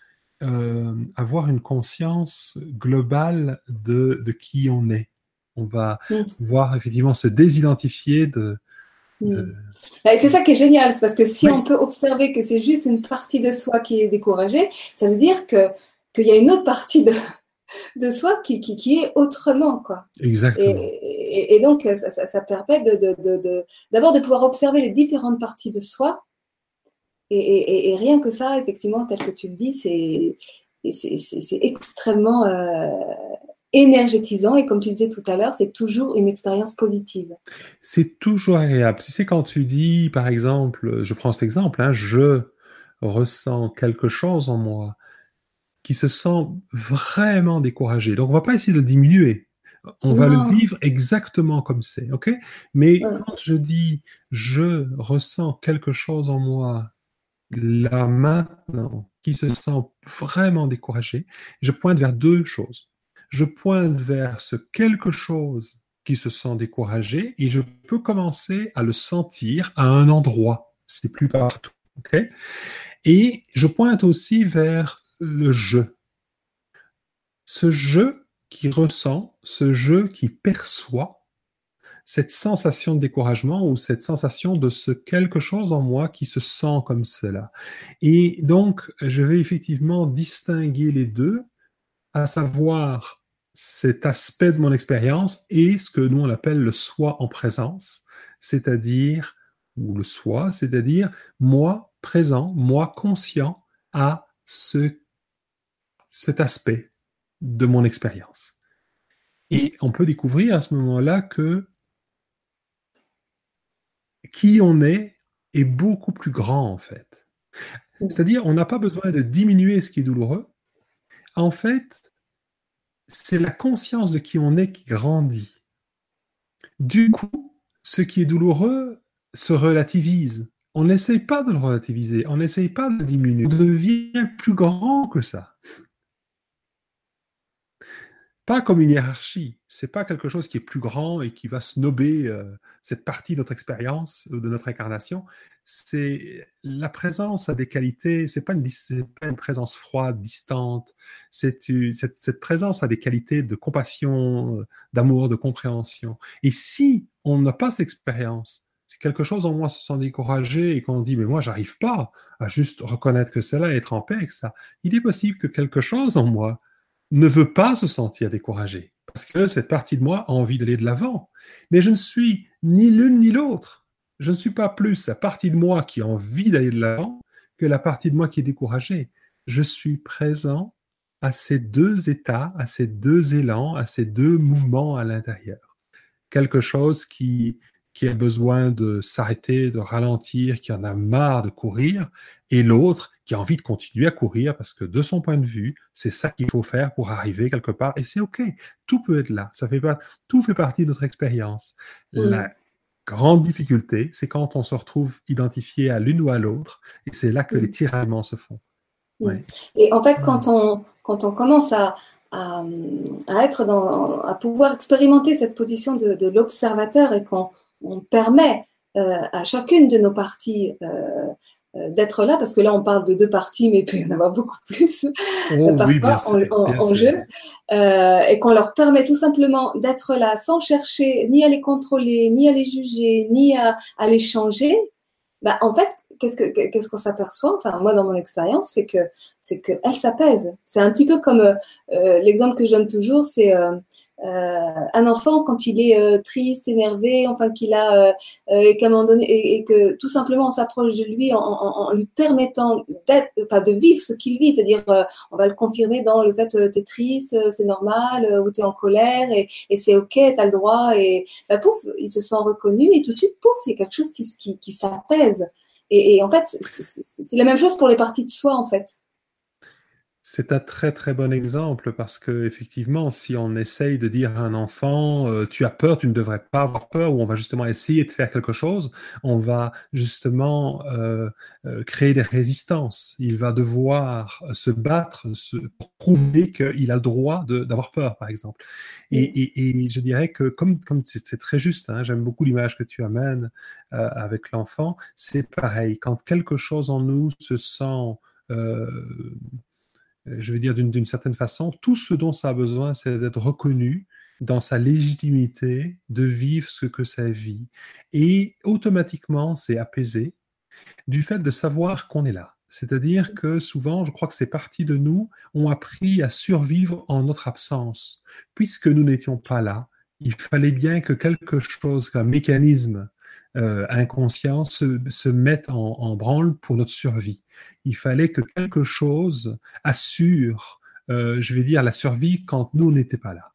euh, avoir une conscience globale de, qui on est. On va voir effectivement se désidentifier de, Hmm. C'est ça qui est génial, parce que si on peut observer que c'est juste une partie de soi qui est découragée, ça veut dire que qu'il y a une autre partie de, de soi qui, qui, est autrement, quoi. Exactement. Et, donc, ça, ça, permet de, d'abord de, pouvoir observer les différentes parties de soi. Et, rien que ça, effectivement, tel que tu le dis, c'est, c'est, extrêmement euh, énergétisant et comme tu disais tout à l'heure, c'est toujours une expérience positive. C'est toujours agréable. Tu sais, quand tu dis, par exemple, je prends cet exemple, hein, je ressens quelque chose en moi qui se sent vraiment découragé. Donc, on va pas essayer de le diminuer. On va le vivre exactement comme c'est, ok? Mais quand je dis je ressens quelque chose en moi là maintenant qui se sent vraiment découragé, je pointe vers deux choses je pointe vers ce quelque chose qui se sent découragé et je peux commencer à le sentir à un endroit. C'est plus partout. et je pointe aussi vers le je. Ce je qui ressent, ce je qui perçoit cette sensation de découragement ou cette sensation de ce quelque chose en moi qui se sent comme cela. Et donc, je vais effectivement distinguer les deux, à savoir cet aspect de mon expérience est ce que nous on appelle le soi en présence, c'est-à-dire, ou le soi, c'est-à-dire moi présent, moi conscient à ce, cet aspect de mon expérience. Et on peut découvrir à ce moment-là que qui on est est beaucoup plus grand en fait. C'est-à-dire, on n'a pas besoin de diminuer ce qui est douloureux. En fait, c'est la conscience de qui on est qui grandit. Du coup, ce qui est douloureux se relativise. On n'essaye pas de le relativiser, on n'essaye pas de le diminuer, on devient plus grand que ça. Pas comme une hiérarchie. C'est pas quelque chose qui est plus grand et qui va snober euh, cette partie de notre expérience ou de notre incarnation. C'est la présence a des qualités. C'est pas une, pas une présence froide, distante. C'est cette, présence a des qualités de compassion, euh, d'amour, de compréhension. Et si on n'a pas cette expérience, si quelque chose en moi se sent découragé et qu'on dit mais moi j'arrive pas à juste reconnaître que c'est là en paix avec ça, il est possible que quelque chose en moi ne veut pas se sentir découragé, parce que cette partie de moi a envie d'aller de l'avant. Mais je ne suis ni l'une ni l'autre. Je ne suis pas plus la partie de moi qui a envie d'aller de l'avant que la partie de moi qui est découragée. Je suis présent à ces deux états, à ces deux élans, à ces deux mouvements à l'intérieur. Quelque chose qui qui a besoin de s'arrêter, de ralentir, qui en a marre de courir, et l'autre qui a envie de continuer à courir parce que de son point de vue, c'est ça qu'il faut faire pour arriver quelque part, et c'est OK. Tout peut être là. Ça fait pas, tout fait partie de notre expérience. La grande difficulté, c'est quand on se retrouve identifié à l'une ou à l'autre, et c'est là que les tiraillements se font. Et en fait, quand on, quand on commence à, à, être dans, à pouvoir expérimenter cette position de, de l'observateur et qu'on on permet euh, à chacune de nos parties euh, euh, d'être là, parce que là on parle de deux parties, mais il peut y en avoir beaucoup plus oh parfois en, jeu, et qu'on leur permet tout simplement d'être là sans chercher ni à les contrôler, ni à les juger, ni à, les changer. Bah, en fait, qu'est-ce que qu'est-ce qu'on s'aperçoit? Enfin, moi, dans mon expérience, c'est que c'est que elle s'apaise. C'est un petit peu comme l'exemple que je donne toujours, c'est euh, un enfant quand il est euh, triste, énervé, enfin qu'il a euh, et qu'à un moment donné et, que tout simplement on s'approche de lui en, lui permettant d'être, enfin de vivre ce qu'il vit, c'est-à-dire on va le confirmer dans le fait tu es triste, c'est normal, ou tu es en colère et, c'est ok, tu as le droit et bah, pouf, il se sent reconnu et tout de suite pouf, il y a quelque chose qui, qui, qui s'apaise. Et, en fait, c'est la même chose pour les parties de soi en fait. C'est un très très bon exemple parce que effectivement, si on essaye de dire à un enfant euh, tu as peur, tu ne devrais pas avoir peur, ou on va justement essayer de faire quelque chose, on va justement euh, euh, créer des résistances. Il va devoir se battre se, pour prouver qu'il a le droit d'avoir peur, par exemple. Et, je dirais que comme comme c'est très juste, hein, j'aime beaucoup l'image que tu amènes avec l'enfant. C'est pareil quand quelque chose en nous se sent je veux dire d'une certaine façon, tout ce dont ça a besoin, c'est d'être reconnu dans sa légitimité de vivre ce que ça vit. Et automatiquement, c'est apaisé du fait de savoir qu'on est là. C'est-à-dire que souvent, je crois que ces parties de nous ont appris à survivre en notre absence. Puisque nous n'étions pas là, il fallait bien que quelque chose, qu'un mécanisme euh, inconscient se, se mette en, branle pour notre survie. Il fallait que quelque chose assure, euh, je vais dire, la survie quand nous n'étions pas là.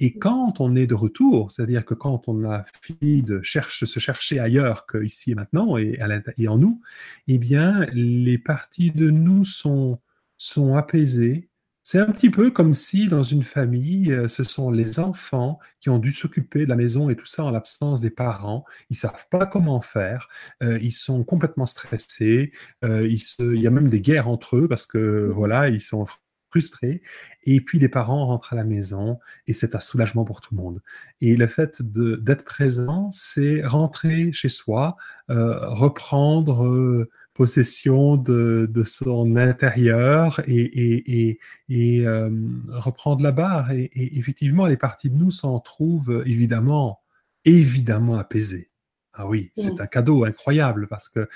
Et quand on est de retour, c'est-à-dire que quand on a fini de cherche, se chercher ailleurs qu'ici et maintenant et, et, en nous, eh bien, les parties de nous sont, sont apaisées, c'est un petit peu comme si dans une famille, euh, ce sont les enfants qui ont dû s'occuper de la maison et tout ça en l'absence des parents. Ils savent pas comment faire. Euh, ils sont complètement stressés. Euh, il y a même des guerres entre eux parce que voilà, ils sont frustrés. Et puis les parents rentrent à la maison et c'est un soulagement pour tout le monde. Et le fait d'être présent, c'est rentrer chez soi, reprendre possession de, son intérieur et, euh, reprendre la barre. Et, effectivement, les parties de nous s'en trouvent évidemment, évidemment apaisées. Ah oui, c'est mm. un cadeau incroyable parce qu'elles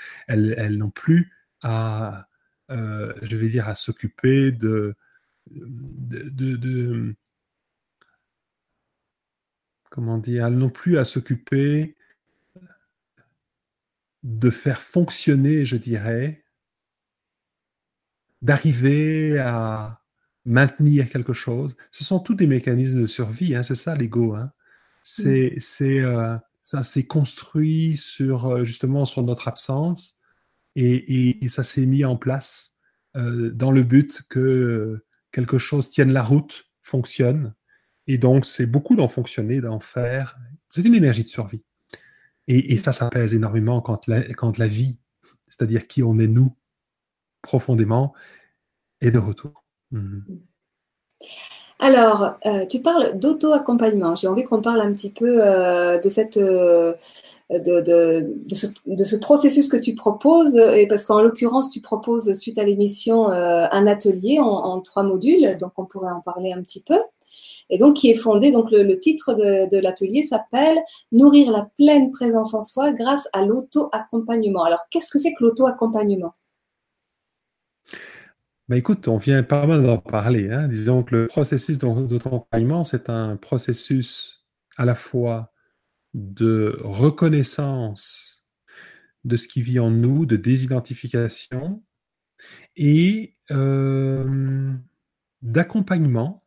elles, n'ont plus à, euh, je vais dire, à s'occuper de, de, comment dire, elles n'ont plus à s'occuper de faire fonctionner, je dirais, d'arriver à maintenir quelque chose. Ce sont tous des mécanismes de survie, hein, c'est ça l'ego. Hein. C'est, euh, ça s'est construit sur euh, justement sur notre absence et, ça s'est mis en place euh, dans le but que quelque chose tienne la route, fonctionne. Et donc c'est beaucoup d'en fonctionner, d'en faire. C'est une énergie de survie. Et, ça, ça pèse énormément quand la, quand la vie, c'est-à-dire qui on est nous, profondément, est de retour. Mhm. Alors, euh, tu parles d'auto-accompagnement. J'ai envie qu'on parle un petit peu euh, de cette euh, de, de, de, ce, processus que tu proposes, et parce qu'en l'occurrence, tu proposes suite à l'émission un atelier en, trois modules, donc on pourrait en parler un petit peu. Et donc qui est fondé, donc le, titre de, l'atelier s'appelle Nourrir la pleine présence en soi grâce à l'auto-accompagnement. Alors qu'est-ce que c'est que l'auto-accompagnement? Bah, écoute, on vient pas mal d'en parler. Hein. Disons que le processus d'auto-accompagnement, c'est un processus à la fois de reconnaissance de ce qui vit en nous, de désidentification et euh, d'accompagnement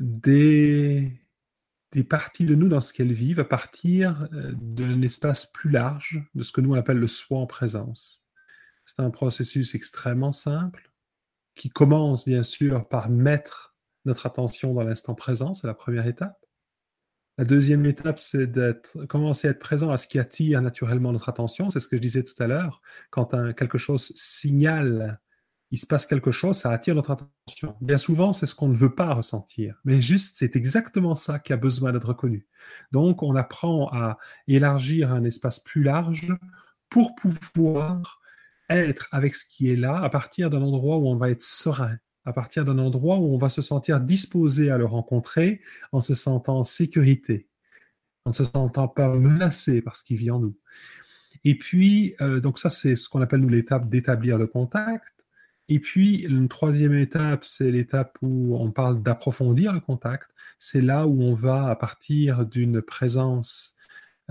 des, parties de nous dans ce qu'elles vivent à partir euh, d'un espace plus large de ce que nous on appelle le soi en présence. C'est un processus extrêmement simple qui commence bien sûr par mettre notre attention dans l'instant présent, c'est la première étape. La deuxième étape, c'est d'être, commencer à être présent à ce qui attire naturellement notre attention. C'est ce que je disais tout à l'heure. Quand quelque chose signale, il se passe quelque chose, ça attire notre attention. Bien souvent, c'est ce qu'on ne veut pas ressentir. Mais juste, c'est exactement ça qui a besoin d'être reconnu. Donc, on apprend à élargir un espace plus large pour pouvoir être avec ce qui est là à partir d'un endroit où on va être serein, à partir d'un endroit où on va se sentir disposé à le rencontrer en se sentant en sécurité, en ne se sentant pas menacé par ce qui vit en nous. Et puis, euh, donc ça, c'est ce qu'on appelle nous l'étape d'établir le contact. Et puis, une troisième étape, c'est l'étape où on parle d'approfondir le contact. C'est là où on va, à partir d'une présence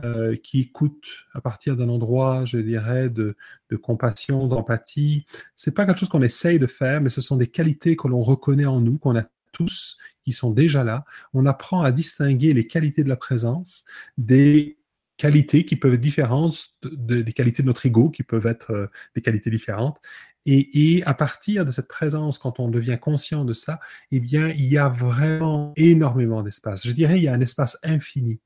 euh, qui écoute à partir d'un endroit, je dirais, de, compassion, d'empathie. C'est pas quelque chose qu'on essaye de faire, mais ce sont des qualités que l'on reconnaît en nous, qu'on a tous, qui sont déjà là. On apprend à distinguer les qualités de la présence des qualités qui peuvent être différentes des qualités de notre ego, qui peuvent être euh, des qualités différentes. Et, et, à partir de cette présence, quand on devient conscient de ça, eh bien, il y a vraiment énormément d'espace. Je dirais, il y a un espace infini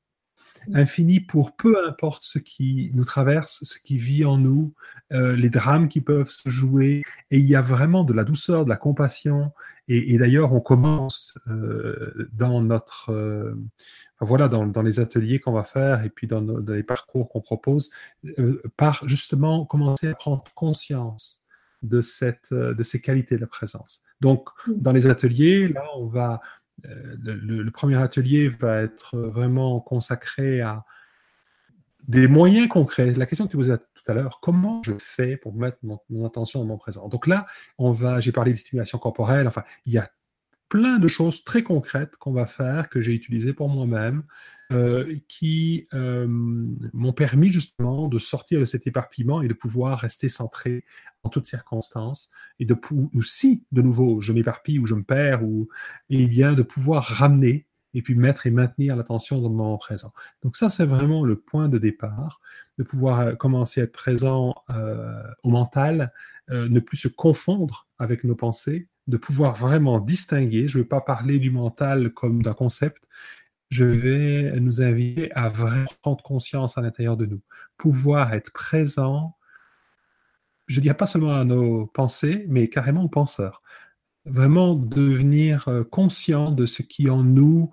infini pour peu importe ce qui nous traverse, ce qui vit en nous, euh, les drames qui peuvent se jouer. Et il y a vraiment de la douceur, de la compassion. Et, d'ailleurs, on commence euh, dans notre, euh, voilà, dans, dans, les ateliers qu'on va faire et puis dans, dans les parcours qu'on propose, par justement commencer à prendre conscience de cette, de ces qualités de la présence. Donc, dans les ateliers, là, on va euh, le, premier atelier va être vraiment consacré à des moyens concrets. La question que tu posais tout à l'heure, comment je fais pour mettre mon, attention dans mon présent? Donc là, on va, j'ai parlé de stimulation corporelle, enfin, il y a plein de choses très concrètes qu'on va faire, que j'ai utilisées pour moi-même, euh, qui euh, m'ont permis justement de sortir de cet éparpillement et de pouvoir rester centré en toutes circonstances, et de aussi, de nouveau, je m'éparpille ou je me perds, ou, et bien de pouvoir ramener et puis mettre et maintenir l'attention dans le moment présent. Donc ça, c'est vraiment le point de départ, de pouvoir euh, commencer à être présent au mental, ne plus se confondre avec nos pensées, de pouvoir vraiment distinguer. Je ne vais pas parler du mental comme d'un concept. Je vais nous inviter à vraiment prendre conscience à l'intérieur de nous, pouvoir être présent je dirais pas seulement à nos pensées, mais carrément aux penseurs. Vraiment devenir euh, conscient de ce qui en nous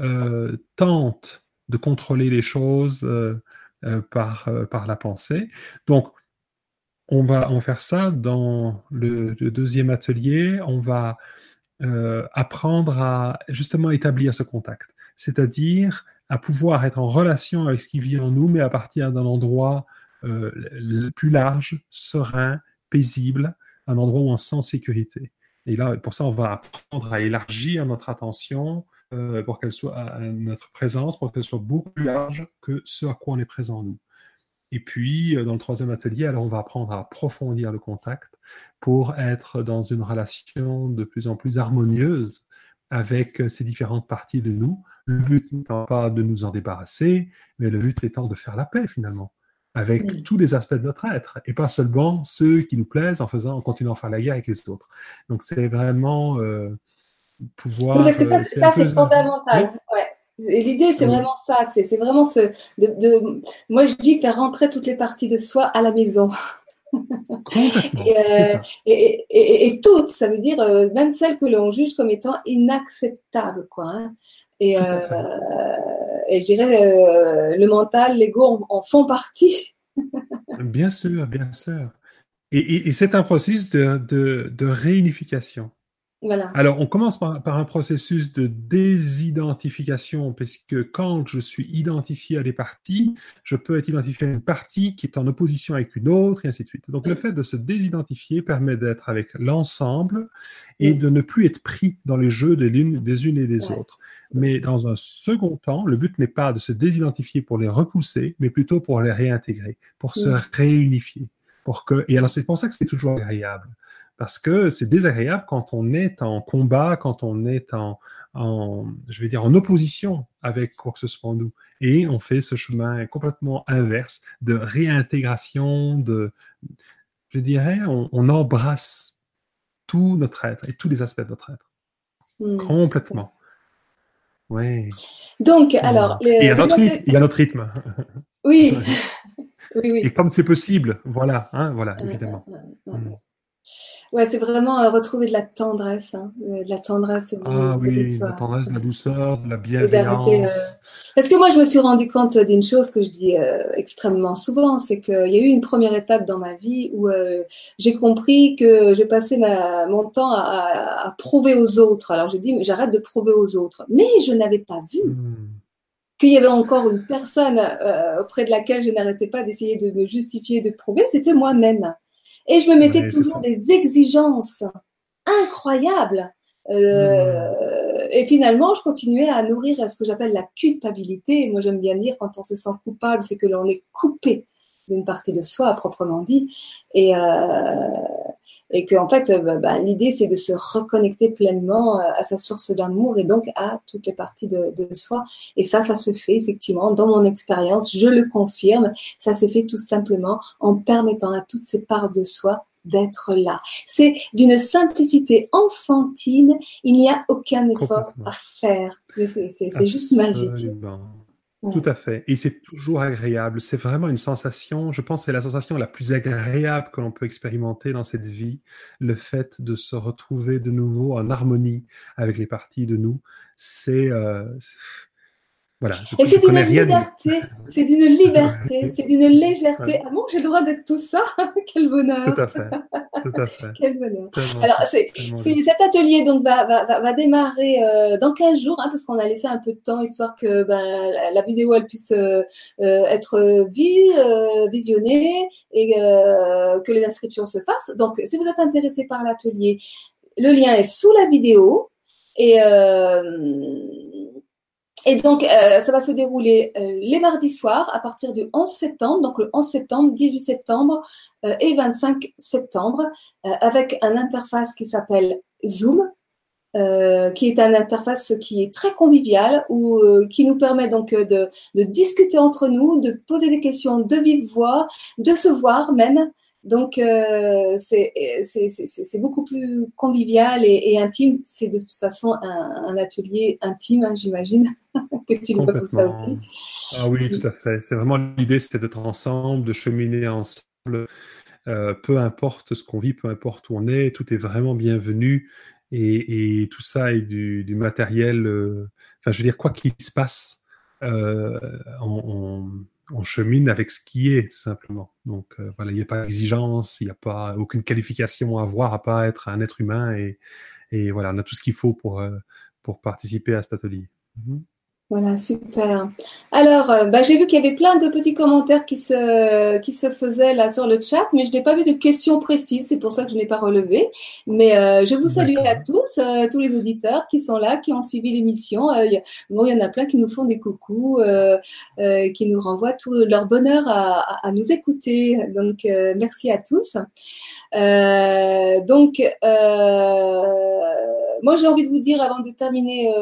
euh, tente de contrôler les choses euh, par, par la pensée. Donc, on va en faire ça dans le, deuxième atelier. On va apprendre à justement établir ce contact, c'est-à-dire à pouvoir être en relation avec ce qui vit en nous, mais à partir d'un endroit euh, plus large, serein, paisible, un endroit où on se sent sécurité. Et là, pour ça, on va apprendre à élargir notre attention euh, pour qu'elle soit notre présence, pour qu'elle soit beaucoup plus large que ce à quoi on est présent nous. Et puis, euh, dans le troisième atelier, alors on va apprendre à approfondir le contact pour être dans une relation de plus en plus harmonieuse avec ces différentes parties de nous. Le but n'étant pas de nous en débarrasser, mais le but étant de faire la paix finalement avec tous les aspects de notre être, et pas seulement ceux qui nous plaisent en faisant, en continuant à faire la guerre avec les autres. Donc c'est vraiment euh, pouvoir. parce que ça, c'est fondamental. L'idée, c'est vraiment ça. C'est vraiment ce. De, de, moi, je dis faire rentrer toutes les parties de soi à la maison. et, euh, et, et, et, toutes, ça veut dire euh, même celles que l'on juge comme étant inacceptables, quoi. Hein. Et, euh, et je dirais, le mental, l'ego en, en, font partie. bien sûr, bien sûr. Et, c'est un processus de, de, de réunification. Alors, on commence par, un processus de désidentification, puisque quand je suis identifié à des parties, je peux être identifié à une partie qui est en opposition avec une autre, et ainsi de suite. Donc, le fait de se désidentifier permet d'être avec l'ensemble et de ne plus être pris dans les jeux des, unes, des unes et des autres. Mais dans un second temps, le but n'est pas de se désidentifier pour les repousser, mais plutôt pour les réintégrer, pour se réunifier. Pour que... Et alors, c'est pour ça que c'est toujours agréable parce que c'est désagréable quand on est en combat, quand on est en, je vais dire, en opposition avec quoi que ce soit en nous. Et on fait ce chemin complètement inverse de réintégration, de, je dirais, on, embrasse tout notre être et tous les aspects de notre être. Hmm, complètement. Oui. Donc, alors. il, y a notre rythme, il y a notre rythme. Oui. oui, oui. Et comme c'est possible, voilà, hein, voilà, évidemment. Hmm. Ouais, c'est vraiment euh, retrouver de la tendresse, hein, euh, de la tendresse. Ah oui, de la tendresse, de la douceur, de la bienveillance. Euh, parce que moi, je me suis rendu compte d'une chose que je dis extrêmement souvent, c'est qu'il y a eu une première étape dans ma vie où j'ai compris que je passais ma, mon temps à, à, prouver aux autres. Alors j'ai dit, j'arrête de prouver aux autres. Mais je n'avais pas vu. Hmm. qu'il y avait encore une personne auprès de laquelle je n'arrêtais pas d'essayer de me justifier, de prouver, c'était moi-même. Et je me mettais toujours des exigences incroyables. Euh. Et finalement, je continuais à nourrir ce que j'appelle la culpabilité. Moi, j'aime bien dire quand on se sent coupable, c'est que l'on est coupé d'une partie de soi, proprement dit. Et, euh, et que en fait, euh, bah, bah, l'idée c'est de se reconnecter pleinement euh, à sa source d'amour et donc à toutes les parties de, de, soi. Et ça, ça se fait effectivement dans mon expérience, je le confirme, ça se fait tout simplement en permettant à toutes ces parts de soi d'être là. C'est d'une simplicité enfantine, il n'y a aucun effort à faire. C'est juste magique. Tout à fait. Et c'est toujours agréable. C'est vraiment une sensation, je pense, c'est la sensation la plus agréable que l'on peut expérimenter dans cette vie. Le fait de se retrouver de nouveau en harmonie avec les parties de nous, c'est euh, et c'est d'une liberté, c'est d'une liberté, c'est d'une légèreté. Ah bon, j'ai le droit d'être tout ça? Quel bonheur Tout à fait. Tout à fait. Quel bonheur. Alors, c'est, cet atelier donc va, va, va démarrer euh, dans 15 jours, hein, parce qu'on a laissé un peu de temps histoire que ben, la, vidéo elle puisse euh, euh, être vue, visionnée et que les inscriptions se fassent. Donc, si vous êtes intéressé par l'atelier, le lien est sous la vidéo et et donc, euh, ça va se dérouler euh, les mardis soirs à partir du 11 septembre, donc le 11 septembre, 18 septembre euh, et 25 septembre, avec un interface qui s'appelle Zoom, qui est une interface qui est très conviviale ou qui nous permet donc de, de, discuter entre nous, de poser des questions de vive voix, de se voir même. Donc, euh, c'est beaucoup plus convivial et, intime. C'est de toute façon un, atelier intime, hein, j'imagine, que tu le vois comme ça aussi. Ah oui, tout à fait. C'est vraiment l'idée, c'est d'être ensemble, de cheminer ensemble. Euh, peu importe ce qu'on vit, peu importe où on est, tout est vraiment bienvenu. Et, tout ça est du, matériel. Euh, enfin, je veux dire, quoi qu'il se passe, euh, on on chemine avec ce qui est, tout simplement. Donc euh, voilà, il n'y a pas d'exigence, il n'y a pas aucune qualification à avoir à pas être un être humain et, voilà, on a tout ce qu'il faut pour, euh, participer à cet atelier. Mhm. Voilà, super. Alors, euh, bah, j'ai vu qu'il y avait plein de petits commentaires qui se, qui se faisaient là sur le chat, mais je n'ai pas vu de questions précises, c'est pour ça que je n'ai pas relevé. Mais euh, je vous salue à tous, euh, tous les auditeurs qui sont là, qui ont suivi l'émission. bon, il y en a plein qui nous font des coucous, qui nous renvoient tout leur bonheur à, à nous écouter. Donc, merci à tous. donc, moi, j'ai envie de vous dire, avant de terminer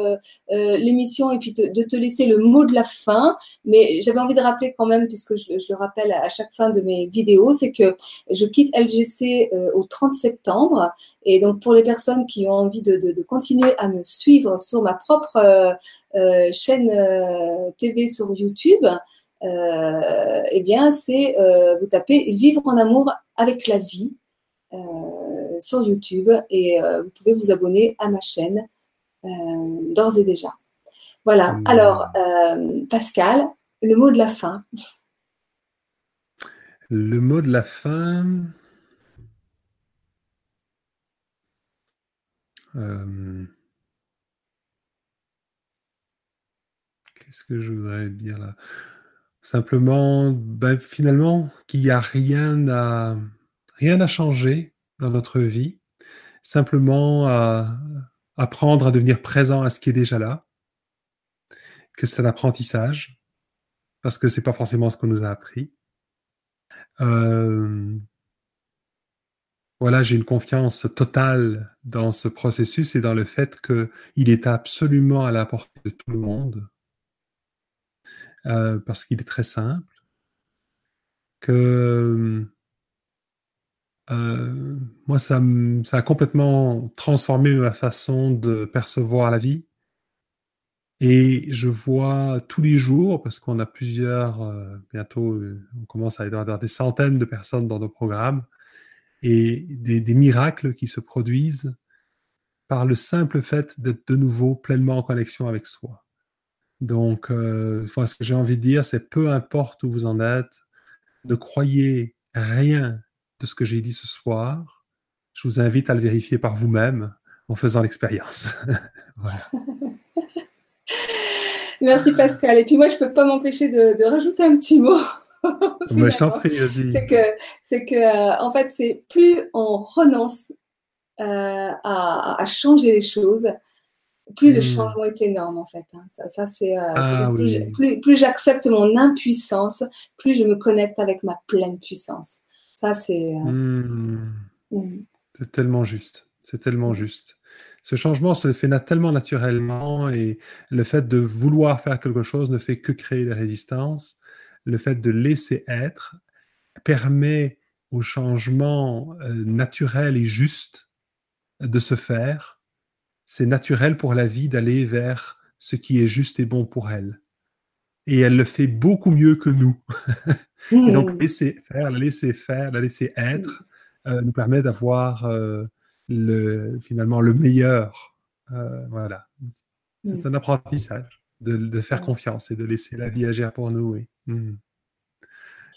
l'émission et puis de, de, te laisser le mot de la fin, mais j'avais envie de rappeler quand même, puisque je, le rappelle à chaque fin de mes vidéos, c'est que je quitte LGC euh, au 30 septembre. Et donc pour les personnes qui ont envie de, continuer à me suivre sur ma propre euh, euh chaîne TV sur YouTube, eh bien, c'est vous tapez Vivre en amour avec la vie sur YouTube et vous pouvez vous abonner à ma chaîne d'ores et déjà. Voilà. Mmh. Alors, Pascal, le mot de la fin. Le mot de la fin. Euh, qu'est-ce que je voudrais dire là? Simplement, ben, finalement, qu'il n'y a rien à, rien à changer dans notre vie. Simplement à apprendre à devenir présent à ce qui est déjà là. Que c'est un apprentissage. Parce que c'est pas forcément ce qu'on nous a appris. Euh, voilà, j'ai une confiance totale dans ce processus et dans le fait qu'il est absolument à la portée de tout le monde, euh, parce qu'il est très simple, que euh, moi, ça, ça, a complètement transformé ma façon de percevoir la vie. Et je vois tous les jours, parce qu'on a plusieurs, euh, bientôt, on commence à avoir des centaines de personnes dans nos programmes, et des, miracles qui se produisent par le simple fait d'être de nouveau pleinement en connexion avec soi. Donc, euh, ce que j'ai envie de dire, c'est peu importe où vous en êtes, ne croyez rien de ce que j'ai dit ce soir. Je vous invite à le vérifier par vous-même en faisant l'expérience. voilà. Merci Pascal. Et puis moi, je ne peux pas m'empêcher de, rajouter un petit mot. Moi, je t'en prie, C'est que, c'est que, euh, en fait, c'est plus on renonce euh, à, changer les choses, plus le hmm. changement est énorme, en fait. Hein. Ça, ça c'est, euh, ah plus, j'accepte mon impuissance, plus je me connecte avec ma pleine puissance. Ça, c'est. Hmm. Hmm. C'est tellement juste. C'est tellement juste. Ce changement se fait tellement naturellement et le fait de vouloir faire quelque chose ne fait que créer des résistances le fait de laisser être permet au changement euh, naturel et juste de se faire. C'est naturel pour la vie d'aller vers ce qui est juste et bon pour elle. Et elle le fait beaucoup mieux que nous. et donc, mmh. laisser faire, la laisser faire, la laisser être, euh, nous permet d'avoir euh, le, finalement le meilleur. voilà. C'est mmh. un apprentissage de, faire confiance et de laisser la vie agir pour nous. Oui. Hmm.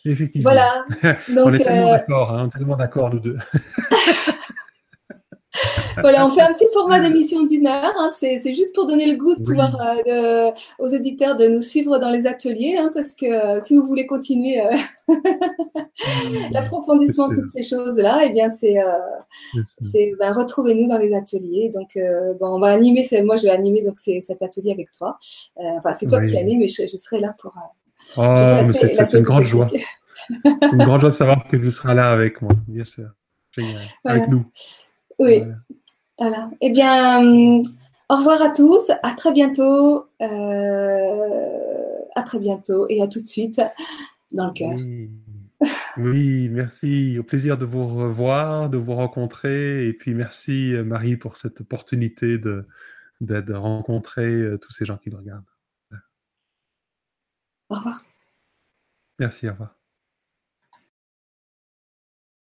Effectivement. Voilà. on est tellement euh, d'accord, hein, tellement d'accord nous deux. voilà, on fait un petit format d'émission d'une heure. Hein. c'est, juste pour donner le goût de pouvoir euh, aux auditeurs de nous suivre dans les ateliers, hein, parce que euh, si vous voulez continuer euh, l'approfondissement de toutes ces choses-là, eh bien c'est, c'est ben, retrouvez-nous dans les ateliers. Donc, bon, on va animer. moi, je vais animer donc c'est cet atelier avec toi. enfin, c'est toi qui anime, mais je, serai là pour. oh, mais c'est, une grande joie. une grande joie de savoir que tu seras là avec moi, bien sûr. Génial. Avec nous. Oui. Voilà. Eh bien, euh, au revoir à tous. À très bientôt. Euh, à très bientôt et à tout de suite dans le cœur. Oui. merci. Au plaisir de vous revoir, de vous rencontrer. Et puis merci Marie pour cette opportunité de, de rencontrer euh, tous ces gens qui nous regardent. Au revoir. Merci, au revoir.